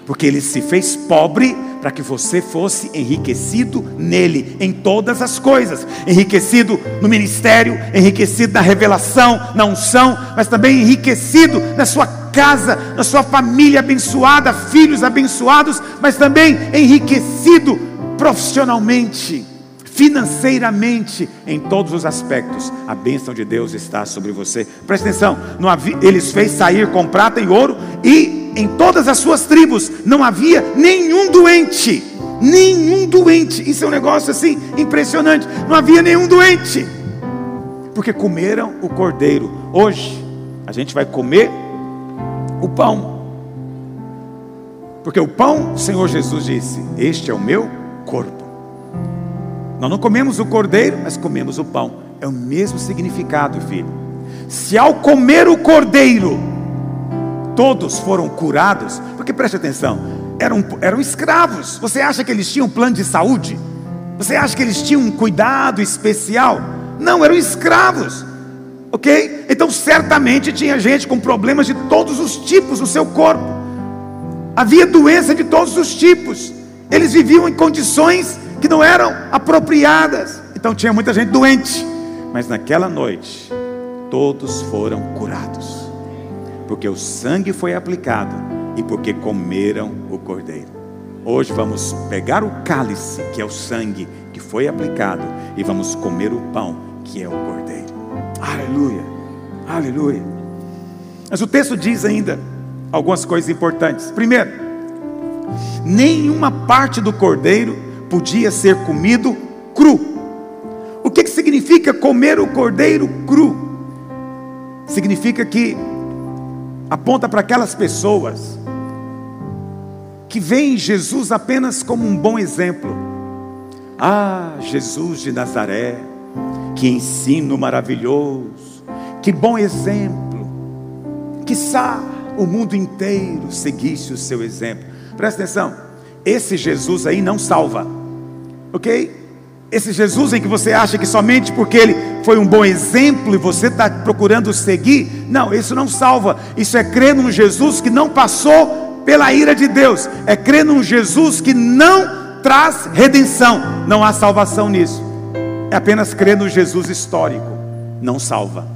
porque ele se fez pobre para que você fosse enriquecido nele, em todas as coisas enriquecido no ministério, enriquecido na revelação, na unção, mas também enriquecido na sua casa, na sua família abençoada, filhos abençoados, mas também enriquecido profissionalmente financeiramente, em todos os aspectos, a bênção de Deus está sobre você. Presta atenção: havia, eles fez sair com prata e ouro, e em todas as suas tribos não havia nenhum doente. Nenhum doente. Isso é um negócio assim impressionante. Não havia nenhum doente. Porque comeram o cordeiro. Hoje, a gente vai comer o pão. Porque o pão, o Senhor Jesus disse: Este é o meu corpo. Nós não comemos o cordeiro, mas comemos o pão. É o mesmo significado, filho. Se ao comer o cordeiro, todos foram curados, porque preste atenção, eram, eram escravos. Você acha que eles tinham um plano de saúde? Você acha que eles tinham um cuidado especial? Não, eram escravos. Ok? Então certamente tinha gente com problemas de todos os tipos no seu corpo. Havia doença de todos os tipos. Eles viviam em condições que não eram apropriadas. Então tinha muita gente doente. Mas naquela noite, todos foram curados. Porque o sangue foi aplicado e porque comeram o cordeiro. Hoje vamos pegar o cálice, que é o sangue que foi aplicado, e vamos comer o pão, que é o cordeiro. Aleluia, aleluia. Mas o texto diz ainda algumas coisas importantes. Primeiro, nenhuma parte do cordeiro podia ser comido cru. O que, que significa comer o cordeiro cru? Significa que aponta para aquelas pessoas que veem Jesus apenas como um bom exemplo. Ah, Jesus de Nazaré, que ensino maravilhoso, que bom exemplo, que o mundo inteiro seguisse o seu exemplo. Presta atenção, esse Jesus aí não salva ok? Esse Jesus em que você acha que somente porque ele foi um bom exemplo e você está procurando seguir, não, isso não salva. Isso é crer num Jesus que não passou pela ira de Deus, é crer num Jesus que não traz redenção. Não há salvação nisso. É apenas crer no Jesus histórico, não salva.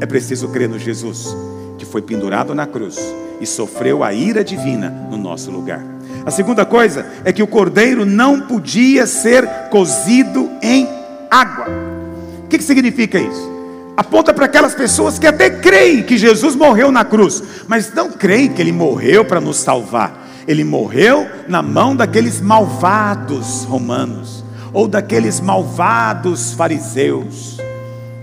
É preciso crer no Jesus que foi pendurado na cruz e sofreu a ira divina no nosso lugar. A segunda coisa é que o cordeiro não podia ser cozido em água. O que, que significa isso? Aponta para aquelas pessoas que até creem que Jesus morreu na cruz, mas não creem que ele morreu para nos salvar. Ele morreu na mão daqueles malvados romanos, ou daqueles malvados fariseus.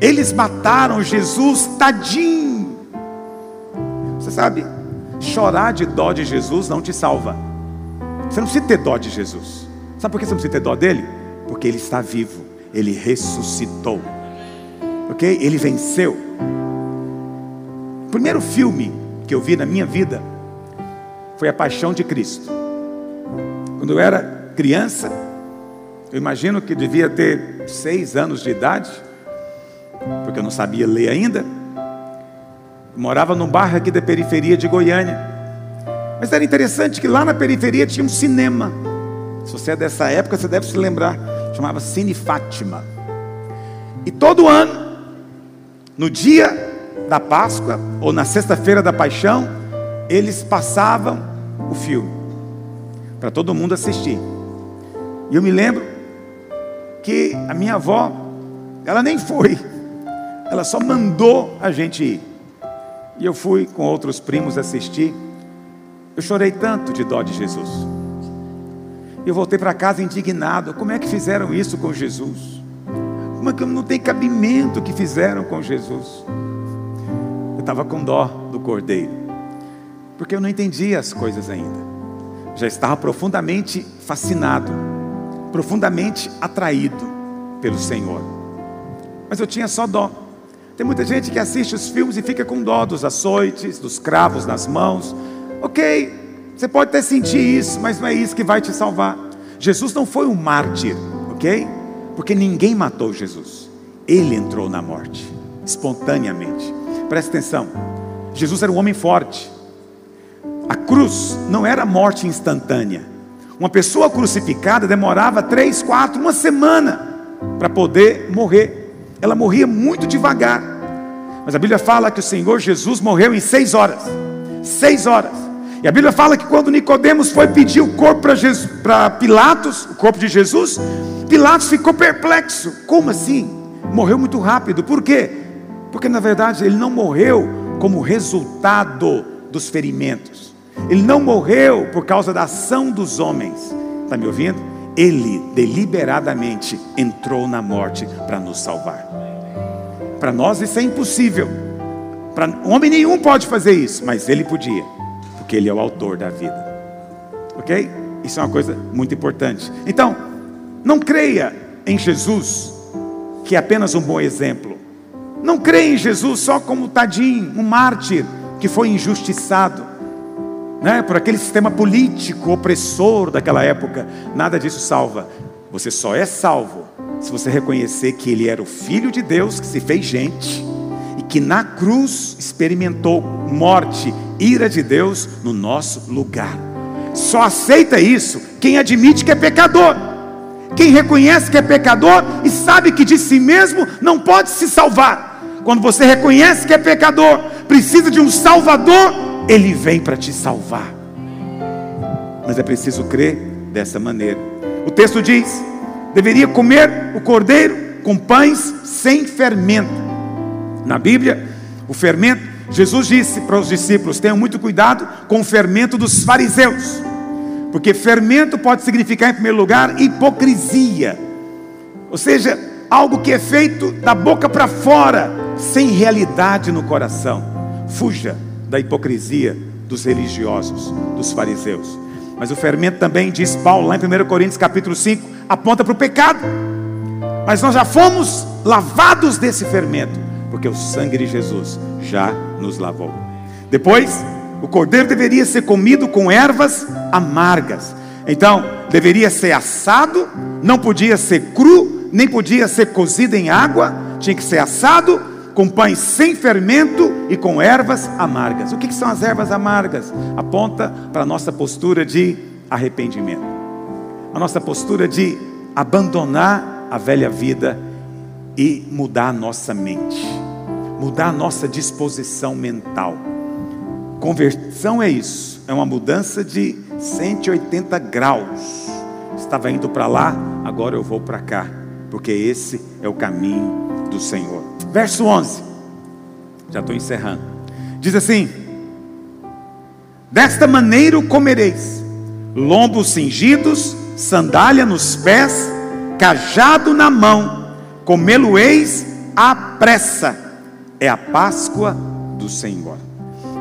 Eles mataram Jesus, tadinho. Você sabe, chorar de dó de Jesus não te salva. Você não precisa ter dó de Jesus. Sabe por que você não precisa ter dó dele? Porque ele está vivo, ele ressuscitou. Ok? Ele venceu. O primeiro filme que eu vi na minha vida foi A Paixão de Cristo. Quando eu era criança, eu imagino que devia ter seis anos de idade, porque eu não sabia ler ainda. Morava num bairro aqui da periferia de Goiânia. Mas era interessante que lá na periferia tinha um cinema. Se você é dessa época, você deve se lembrar. Chamava Cine Fátima. E todo ano, no dia da Páscoa ou na sexta-feira da Paixão, eles passavam o filme para todo mundo assistir. E eu me lembro que a minha avó, ela nem foi, ela só mandou a gente ir. E eu fui com outros primos assistir. Eu chorei tanto de dó de Jesus. Eu voltei para casa indignado. Como é que fizeram isso com Jesus? Como é que não tem cabimento que fizeram com Jesus? Eu estava com dó do cordeiro, porque eu não entendia as coisas ainda. Já estava profundamente fascinado, profundamente atraído pelo Senhor. Mas eu tinha só dó. Tem muita gente que assiste os filmes e fica com dó dos açoites, dos cravos nas mãos, Ok, você pode até sentir isso, mas não é isso que vai te salvar. Jesus não foi um mártir, ok? Porque ninguém matou Jesus. Ele entrou na morte, espontaneamente. Presta atenção. Jesus era um homem forte. A cruz não era morte instantânea. Uma pessoa crucificada demorava três, quatro, uma semana para poder morrer. Ela morria muito devagar. Mas a Bíblia fala que o Senhor Jesus morreu em seis horas. Seis horas. E a Bíblia fala que quando Nicodemos foi pedir o corpo para Pilatos, o corpo de Jesus, Pilatos ficou perplexo. Como assim? Morreu muito rápido. Por quê? Porque na verdade ele não morreu como resultado dos ferimentos. Ele não morreu por causa da ação dos homens. Está me ouvindo? Ele deliberadamente entrou na morte para nos salvar. Para nós isso é impossível. Para homem nenhum pode fazer isso, mas ele podia porque Ele é o autor da vida. Ok? Isso é uma coisa muito importante. Então, não creia em Jesus, que é apenas um bom exemplo. Não creia em Jesus só como tadinho, um mártir que foi injustiçado, né, por aquele sistema político opressor daquela época. Nada disso salva. Você só é salvo se você reconhecer que Ele era o Filho de Deus que se fez gente que na cruz experimentou morte ira de Deus no nosso lugar. Só aceita isso quem admite que é pecador. Quem reconhece que é pecador e sabe que de si mesmo não pode se salvar. Quando você reconhece que é pecador, precisa de um Salvador, ele vem para te salvar. Mas é preciso crer dessa maneira. O texto diz: deveria comer o cordeiro com pães sem fermento. Na Bíblia, o fermento Jesus disse para os discípulos: tenham muito cuidado com o fermento dos fariseus, porque fermento pode significar, em primeiro lugar, hipocrisia, ou seja, algo que é feito da boca para fora, sem realidade no coração. Fuja da hipocrisia dos religiosos, dos fariseus. Mas o fermento também, diz Paulo lá em 1 Coríntios capítulo 5, aponta para o pecado. Mas nós já fomos lavados desse fermento porque o sangue de Jesus já nos lavou. Depois, o cordeiro deveria ser comido com ervas amargas. Então, deveria ser assado, não podia ser cru, nem podia ser cozido em água, tinha que ser assado com pães sem fermento e com ervas amargas. O que, são as ervas amargas? Aponta para a nossa postura de arrependimento, a nossa postura de abandonar a velha vida e mudar a nossa mente mudar a nossa disposição mental. Conversão é isso, é uma mudança de 180 graus. Estava indo para lá, agora eu vou para cá, porque esse é o caminho do Senhor. Verso 11, já estou encerrando. Diz assim: Desta maneira o comereis, lombos cingidos, sandália nos pés, cajado na mão, comê-lo-eis à pressa é a Páscoa do Senhor.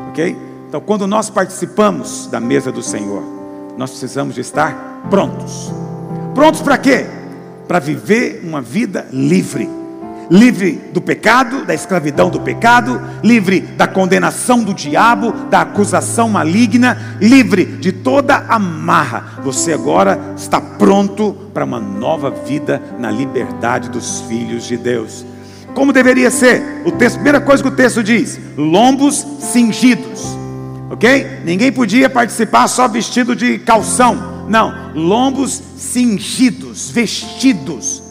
Ok? Então, quando nós participamos da mesa do Senhor, nós precisamos de estar prontos. Prontos para quê? Para viver uma vida livre. Livre do pecado, da escravidão do pecado, livre da condenação do diabo, da acusação maligna, livre de toda amarra. Você agora está pronto para uma nova vida na liberdade dos filhos de Deus. Como deveria ser? O texto, primeira coisa que o texto diz: lombos cingidos. ok? Ninguém podia participar só vestido de calção, não, lombos cingidos, vestidos.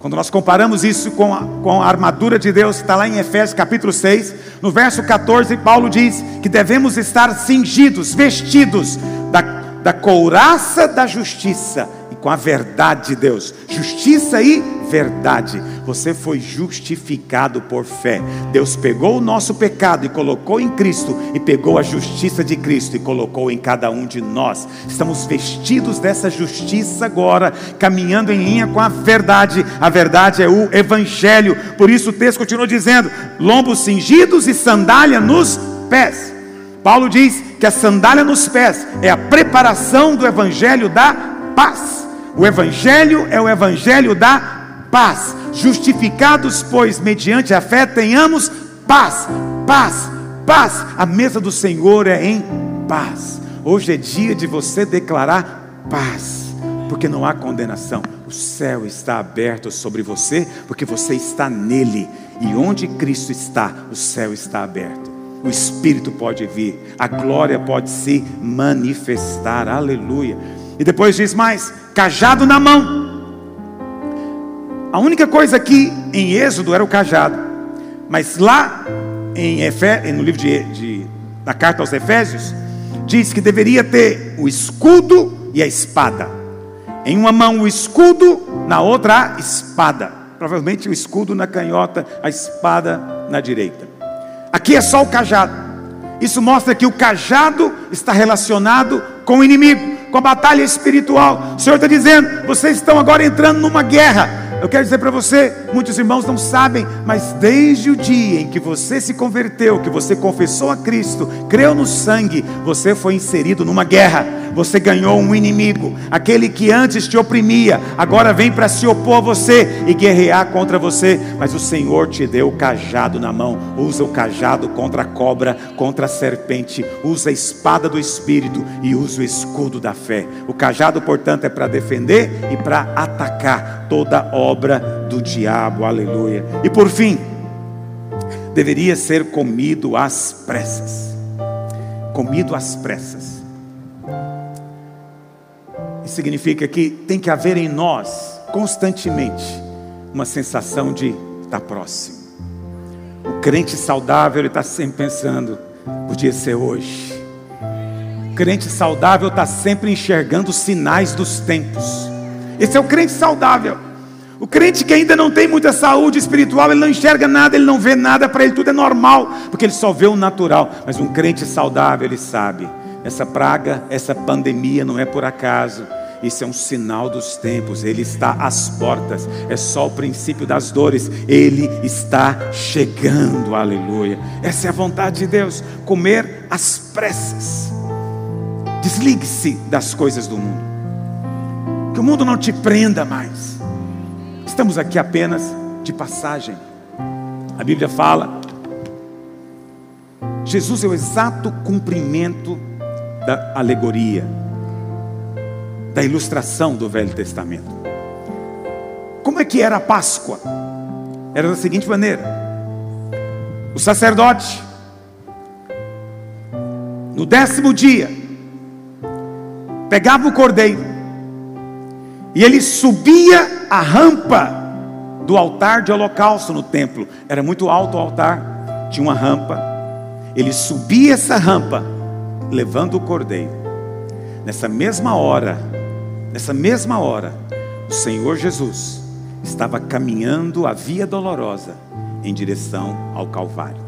Quando nós comparamos isso com a, com a armadura de Deus, está lá em Efésios capítulo 6, no verso 14, Paulo diz que devemos estar cingidos, vestidos da, da couraça da justiça com a verdade de Deus. Justiça e verdade. Você foi justificado por fé. Deus pegou o nosso pecado e colocou em Cristo, e pegou a justiça de Cristo e colocou em cada um de nós. Estamos vestidos dessa justiça agora, caminhando em linha com a verdade. A verdade é o Evangelho. Por isso o texto continua dizendo: lombos cingidos e sandália nos pés. Paulo diz que a sandália nos pés é a preparação do Evangelho da paz. O Evangelho é o Evangelho da paz. Justificados, pois, mediante a fé, tenhamos paz, paz, paz. A mesa do Senhor é em paz. Hoje é dia de você declarar paz, porque não há condenação. O céu está aberto sobre você, porque você está nele. E onde Cristo está, o céu está aberto. O Espírito pode vir, a glória pode se manifestar. Aleluia. E depois diz mais: cajado na mão. A única coisa aqui em Êxodo era o cajado, mas lá em Efé, no livro de, de, da carta aos Efésios, diz que deveria ter o escudo e a espada. Em uma mão o escudo, na outra a espada. Provavelmente o escudo na canhota, a espada na direita. Aqui é só o cajado. Isso mostra que o cajado está relacionado com o inimigo com a batalha espiritual. O Senhor está dizendo: vocês estão agora entrando numa guerra. Eu quero dizer para você, muitos irmãos não sabem, mas desde o dia em que você se converteu, que você confessou a Cristo, creu no sangue, você foi inserido numa guerra. Você ganhou um inimigo, aquele que antes te oprimia, agora vem para se opor a você e guerrear contra você. Mas o Senhor te deu o cajado na mão. Usa o cajado contra a cobra, contra a serpente. Usa a espada do espírito e usa o escudo da fé. O cajado, portanto, é para defender e para atacar toda obra do diabo. Aleluia. E por fim, deveria ser comido às pressas. Comido às pressas. Isso significa que tem que haver em nós constantemente uma sensação de estar próximo. O crente saudável está sempre pensando, podia ser hoje. O crente saudável está sempre enxergando os sinais dos tempos. Esse é o crente saudável. O crente que ainda não tem muita saúde espiritual, ele não enxerga nada, ele não vê nada, para ele tudo é normal, porque ele só vê o natural. Mas um crente saudável, ele sabe: essa praga, essa pandemia não é por acaso. Isso é um sinal dos tempos, ele está às portas, é só o princípio das dores, ele está chegando, aleluia. Essa é a vontade de Deus, comer às pressas. Desligue-se das coisas do mundo que o mundo não te prenda mais. Estamos aqui apenas de passagem. A Bíblia fala: Jesus é o exato cumprimento da alegoria, da ilustração do Velho Testamento. Como é que era a Páscoa? Era da seguinte maneira: o sacerdote, no décimo dia, pegava o cordeiro, e ele subia a rampa do altar de holocausto no templo. Era muito alto o altar, tinha uma rampa. Ele subia essa rampa, levando o cordeiro. Nessa mesma hora, nessa mesma hora, o Senhor Jesus estava caminhando a via dolorosa em direção ao Calvário.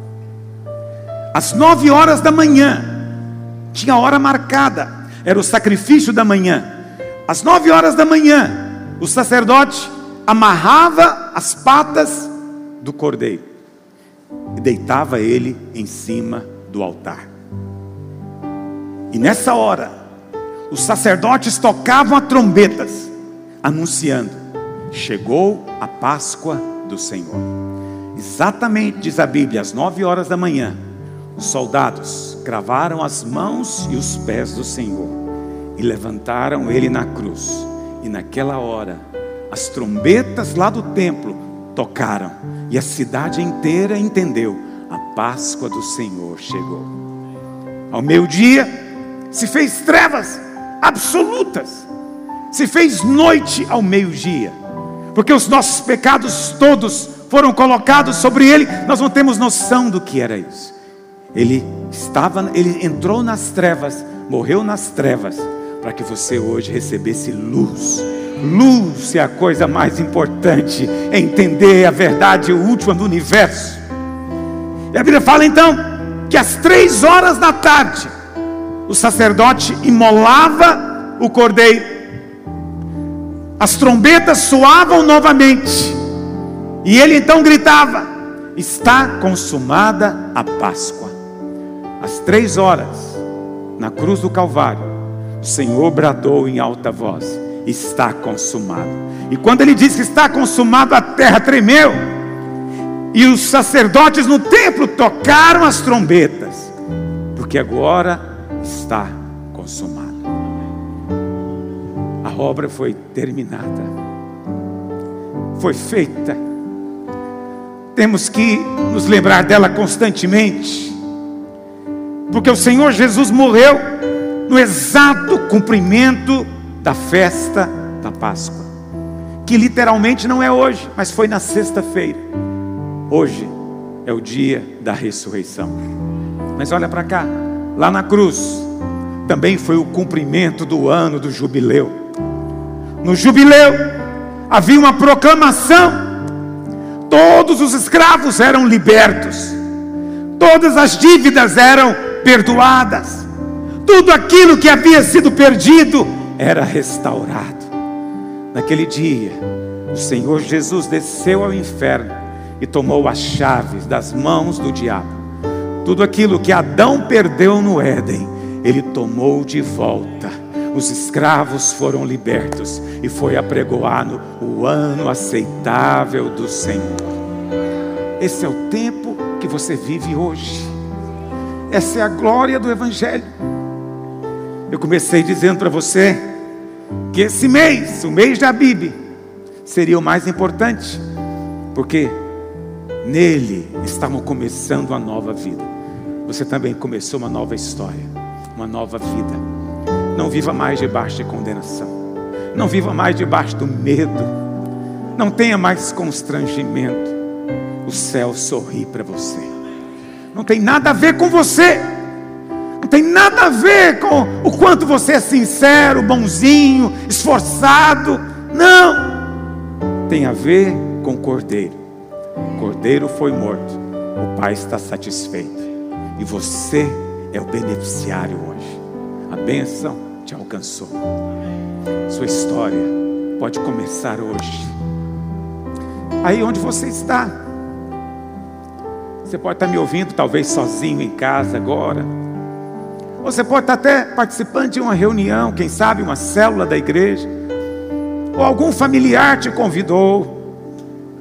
Às nove horas da manhã, tinha hora marcada, era o sacrifício da manhã. Às nove horas da manhã, o sacerdote amarrava as patas do cordeiro e deitava ele em cima do altar. E nessa hora, os sacerdotes tocavam as trombetas, anunciando: chegou a Páscoa do Senhor. Exatamente, diz a Bíblia, às nove horas da manhã, os soldados cravaram as mãos e os pés do Senhor e levantaram ele na cruz. E naquela hora, as trombetas lá do templo tocaram, e a cidade inteira entendeu: a Páscoa do Senhor chegou. ao meio-dia, se fez trevas absolutas, se fez noite ao meio-dia, porque os nossos pecados todos foram colocados sobre ele, nós não temos noção do que era isso. Ele estava, ele entrou nas trevas, morreu nas trevas, para que você hoje recebesse luz. Luz é a coisa mais importante, é entender a verdade última do universo. E a Bíblia fala então que às três horas da tarde, o sacerdote imolava o cordeiro, as trombetas soavam novamente, e ele então gritava: Está consumada a Páscoa. Às três horas, na cruz do Calvário, o Senhor bradou em alta voz: Está consumado. E quando ele disse que está consumado, a terra tremeu. E os sacerdotes no templo tocaram as trombetas, porque agora está consumado. A obra foi terminada, foi feita. Temos que nos lembrar dela constantemente, porque o Senhor Jesus morreu no exato cumprimento da festa da Páscoa, que literalmente não é hoje, mas foi na sexta-feira. Hoje é o dia da ressurreição. Mas olha para cá, lá na cruz, também foi o cumprimento do ano do jubileu. No jubileu, havia uma proclamação: todos os escravos eram libertos, todas as dívidas eram perdoadas, tudo aquilo que havia sido perdido era restaurado. Naquele dia, o Senhor Jesus desceu ao inferno e tomou as chaves das mãos do diabo. Tudo aquilo que Adão perdeu no Éden, ele tomou de volta. Os escravos foram libertos e foi apregoado o ano aceitável do Senhor. Esse é o tempo que você vive hoje. Essa é a glória do Evangelho. Eu comecei dizendo para você que esse mês, o mês da Bíblia, seria o mais importante, porque Nele estamos começando uma nova vida. Você também começou uma nova história, uma nova vida. Não viva mais debaixo de condenação. Não viva mais debaixo do medo. Não tenha mais constrangimento. O céu sorri para você. Não tem nada a ver com você. Não tem nada a ver com o quanto você é sincero, bonzinho, esforçado. Não. Tem a ver com o Cordeiro o cordeiro foi morto, o Pai está satisfeito, e você é o beneficiário hoje. A bênção te alcançou. Sua história pode começar hoje. Aí onde você está, você pode estar me ouvindo, talvez sozinho em casa agora. Você pode estar até participando de uma reunião, quem sabe uma célula da igreja. Ou algum familiar te convidou.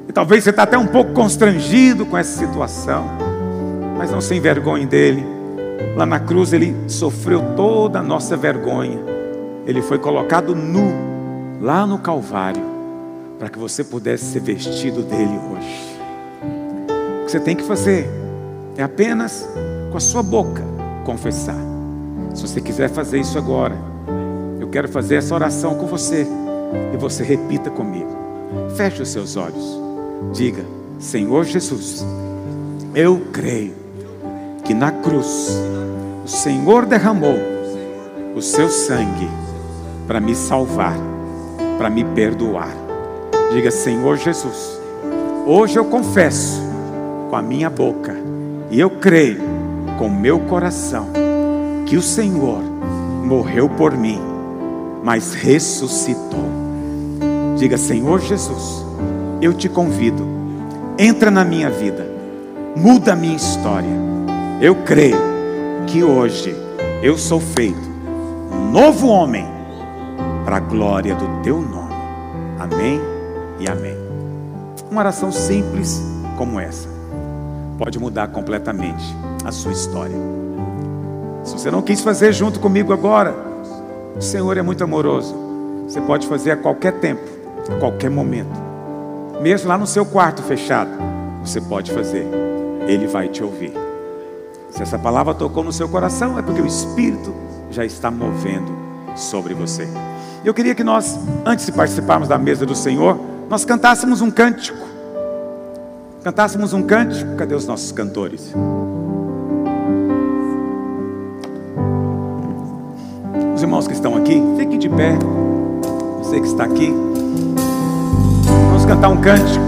E talvez você está até um pouco constrangido com essa situação, mas não se envergonhe dele. Lá na cruz ele sofreu toda a nossa vergonha. Ele foi colocado nu lá no Calvário para que você pudesse ser vestido dele hoje. O que você tem que fazer é apenas com a sua boca confessar. Se você quiser fazer isso agora, eu quero fazer essa oração com você e você repita comigo. Feche os seus olhos. Diga: Senhor Jesus, eu creio que na cruz o Senhor derramou o seu sangue para me salvar, para me perdoar. Diga: Senhor Jesus, hoje eu confesso com a minha boca e eu creio com o meu coração que o Senhor morreu por mim, mas ressuscitou. Diga: Senhor Jesus, eu te convido, entra na minha vida, muda a minha história. Eu creio que hoje eu sou feito um novo homem para a glória do teu nome. Amém e amém. Uma oração simples como essa pode mudar completamente a sua história. Se você não quis fazer junto comigo agora, o Senhor é muito amoroso. Você pode fazer a qualquer tempo, a qualquer momento mesmo lá no seu quarto fechado, você pode fazer, Ele vai te ouvir. Se essa palavra tocou no seu coração, é porque o Espírito já está movendo sobre você. Eu queria que nós, antes de participarmos da mesa do Senhor, nós cantássemos um cântico. Cantássemos um cântico. Cadê os nossos cantores? Os irmãos que estão aqui, fiquem de pé. Você que está aqui. Vamos cantar um cântico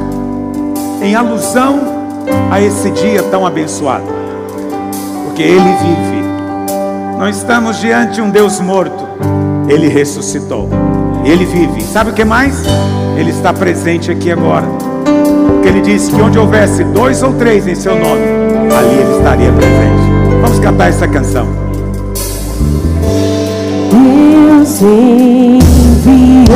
em alusão a esse dia tão abençoado. Porque Ele vive. Não estamos diante de um Deus morto. Ele ressuscitou. Ele vive. Sabe o que mais? Ele está presente aqui agora. Porque Ele disse que onde houvesse dois ou três em seu nome, ali Ele estaria presente. Vamos cantar essa canção. Deus enviou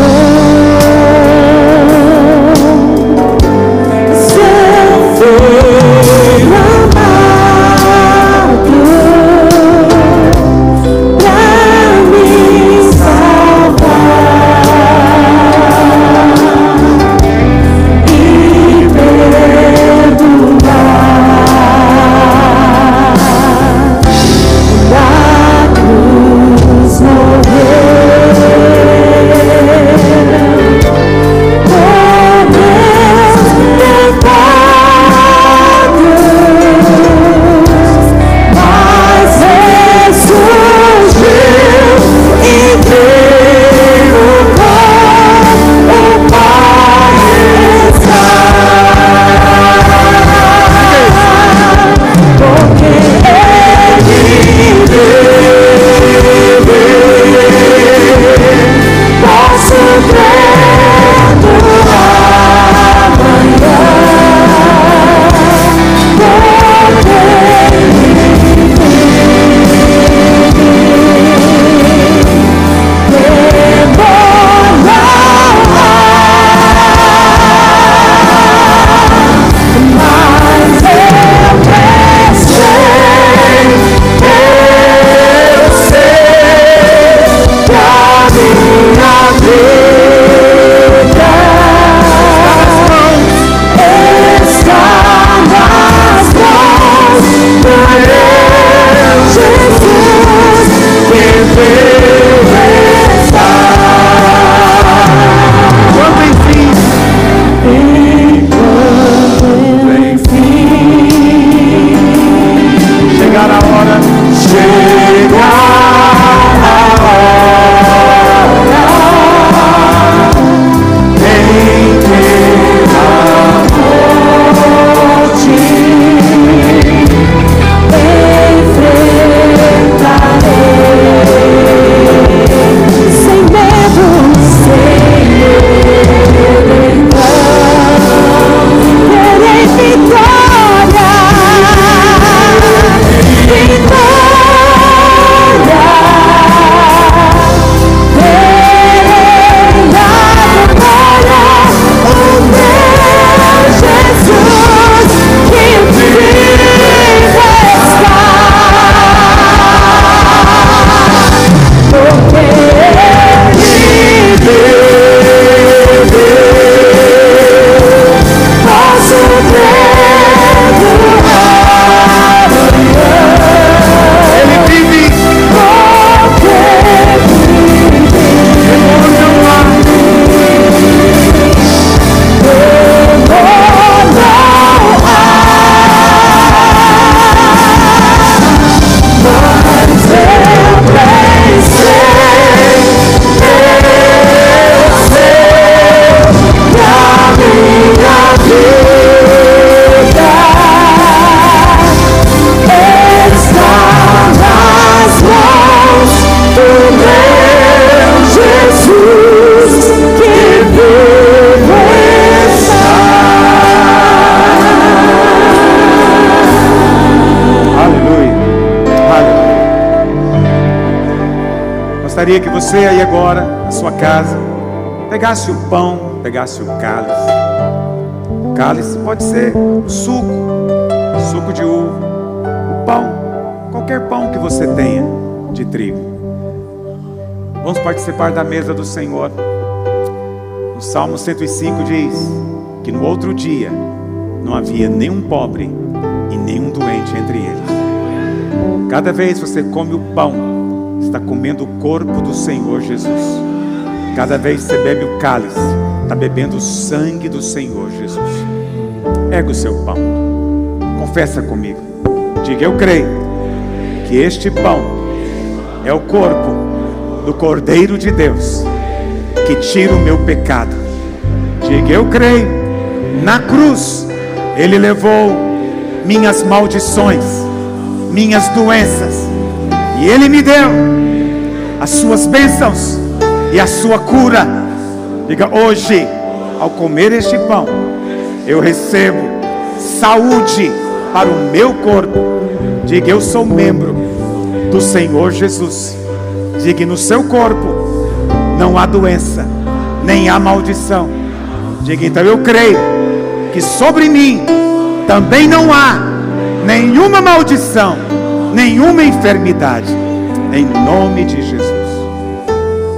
Gostaria que você aí agora, na sua casa, pegasse o pão, pegasse o cálice. O cálice pode ser o suco, suco de uva, o pão, qualquer pão que você tenha de trigo. Vamos participar da mesa do Senhor. O Salmo 105 diz que no outro dia não havia nenhum pobre e nenhum doente entre eles. Cada vez você come o pão, está comendo o corpo do Senhor Jesus. Cada vez você bebe o cálice, está bebendo o sangue do Senhor Jesus. Erga o seu pão, confessa comigo. Diga: Eu creio que este pão é o corpo do Cordeiro de Deus que tira o meu pecado. Diga: Eu creio na cruz, Ele levou minhas maldições, minhas doenças, e Ele me deu as suas bênçãos e a sua cura. Diga: Hoje, ao comer este pão, eu recebo saúde para o meu corpo. Diga: Eu sou membro do Senhor Jesus. Diga: No seu corpo não há doença, nem há maldição. Diga então: Eu creio que sobre mim também não há nenhuma maldição, nenhuma enfermidade. Em nome de Jesus.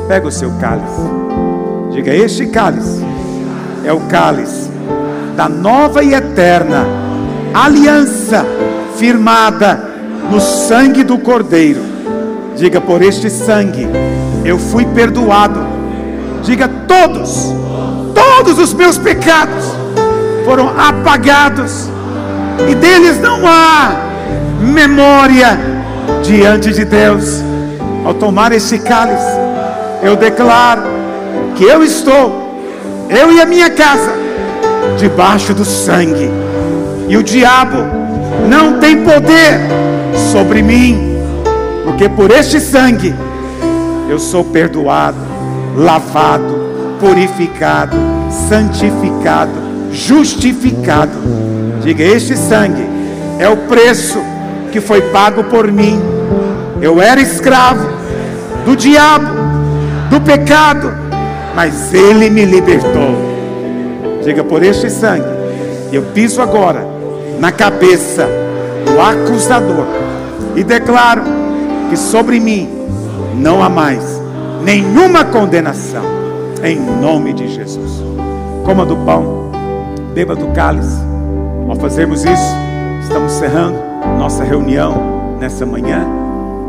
Pega o seu cálice. Diga: Este cálice é o cálice da nova e eterna aliança firmada no sangue do Cordeiro. Diga: Por este sangue eu fui perdoado. Diga: Todos, todos os meus pecados foram apagados, e deles não há memória diante de Deus. Ao tomar esse cálice, eu declaro que eu estou, eu e a minha casa, debaixo do sangue, e o diabo não tem poder sobre mim, porque por este sangue eu sou perdoado, lavado, purificado, santificado, justificado. Diga: Este sangue é o preço que foi pago por mim. Eu era escravo do diabo, do pecado, mas ele me libertou. Diga: Por este sangue, eu piso agora na cabeça do acusador e declaro que sobre mim não há mais nenhuma condenação, em nome de Jesus. Coma do pão, beba do cálice. Ao fazermos isso, estamos encerrando nossa reunião nessa manhã.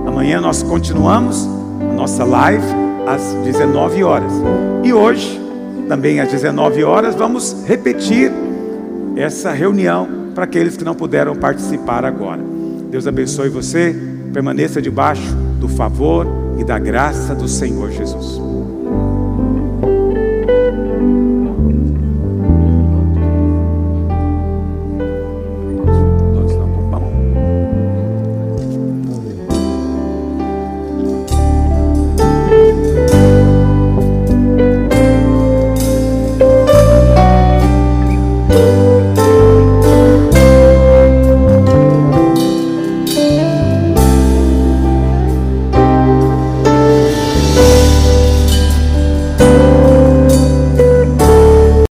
Amanhã nós continuamos a nossa live às 19 horas. E hoje, também às 19 horas, vamos repetir essa reunião para aqueles que não puderam participar agora. Deus abençoe você, permaneça debaixo do favor e da graça do Senhor Jesus.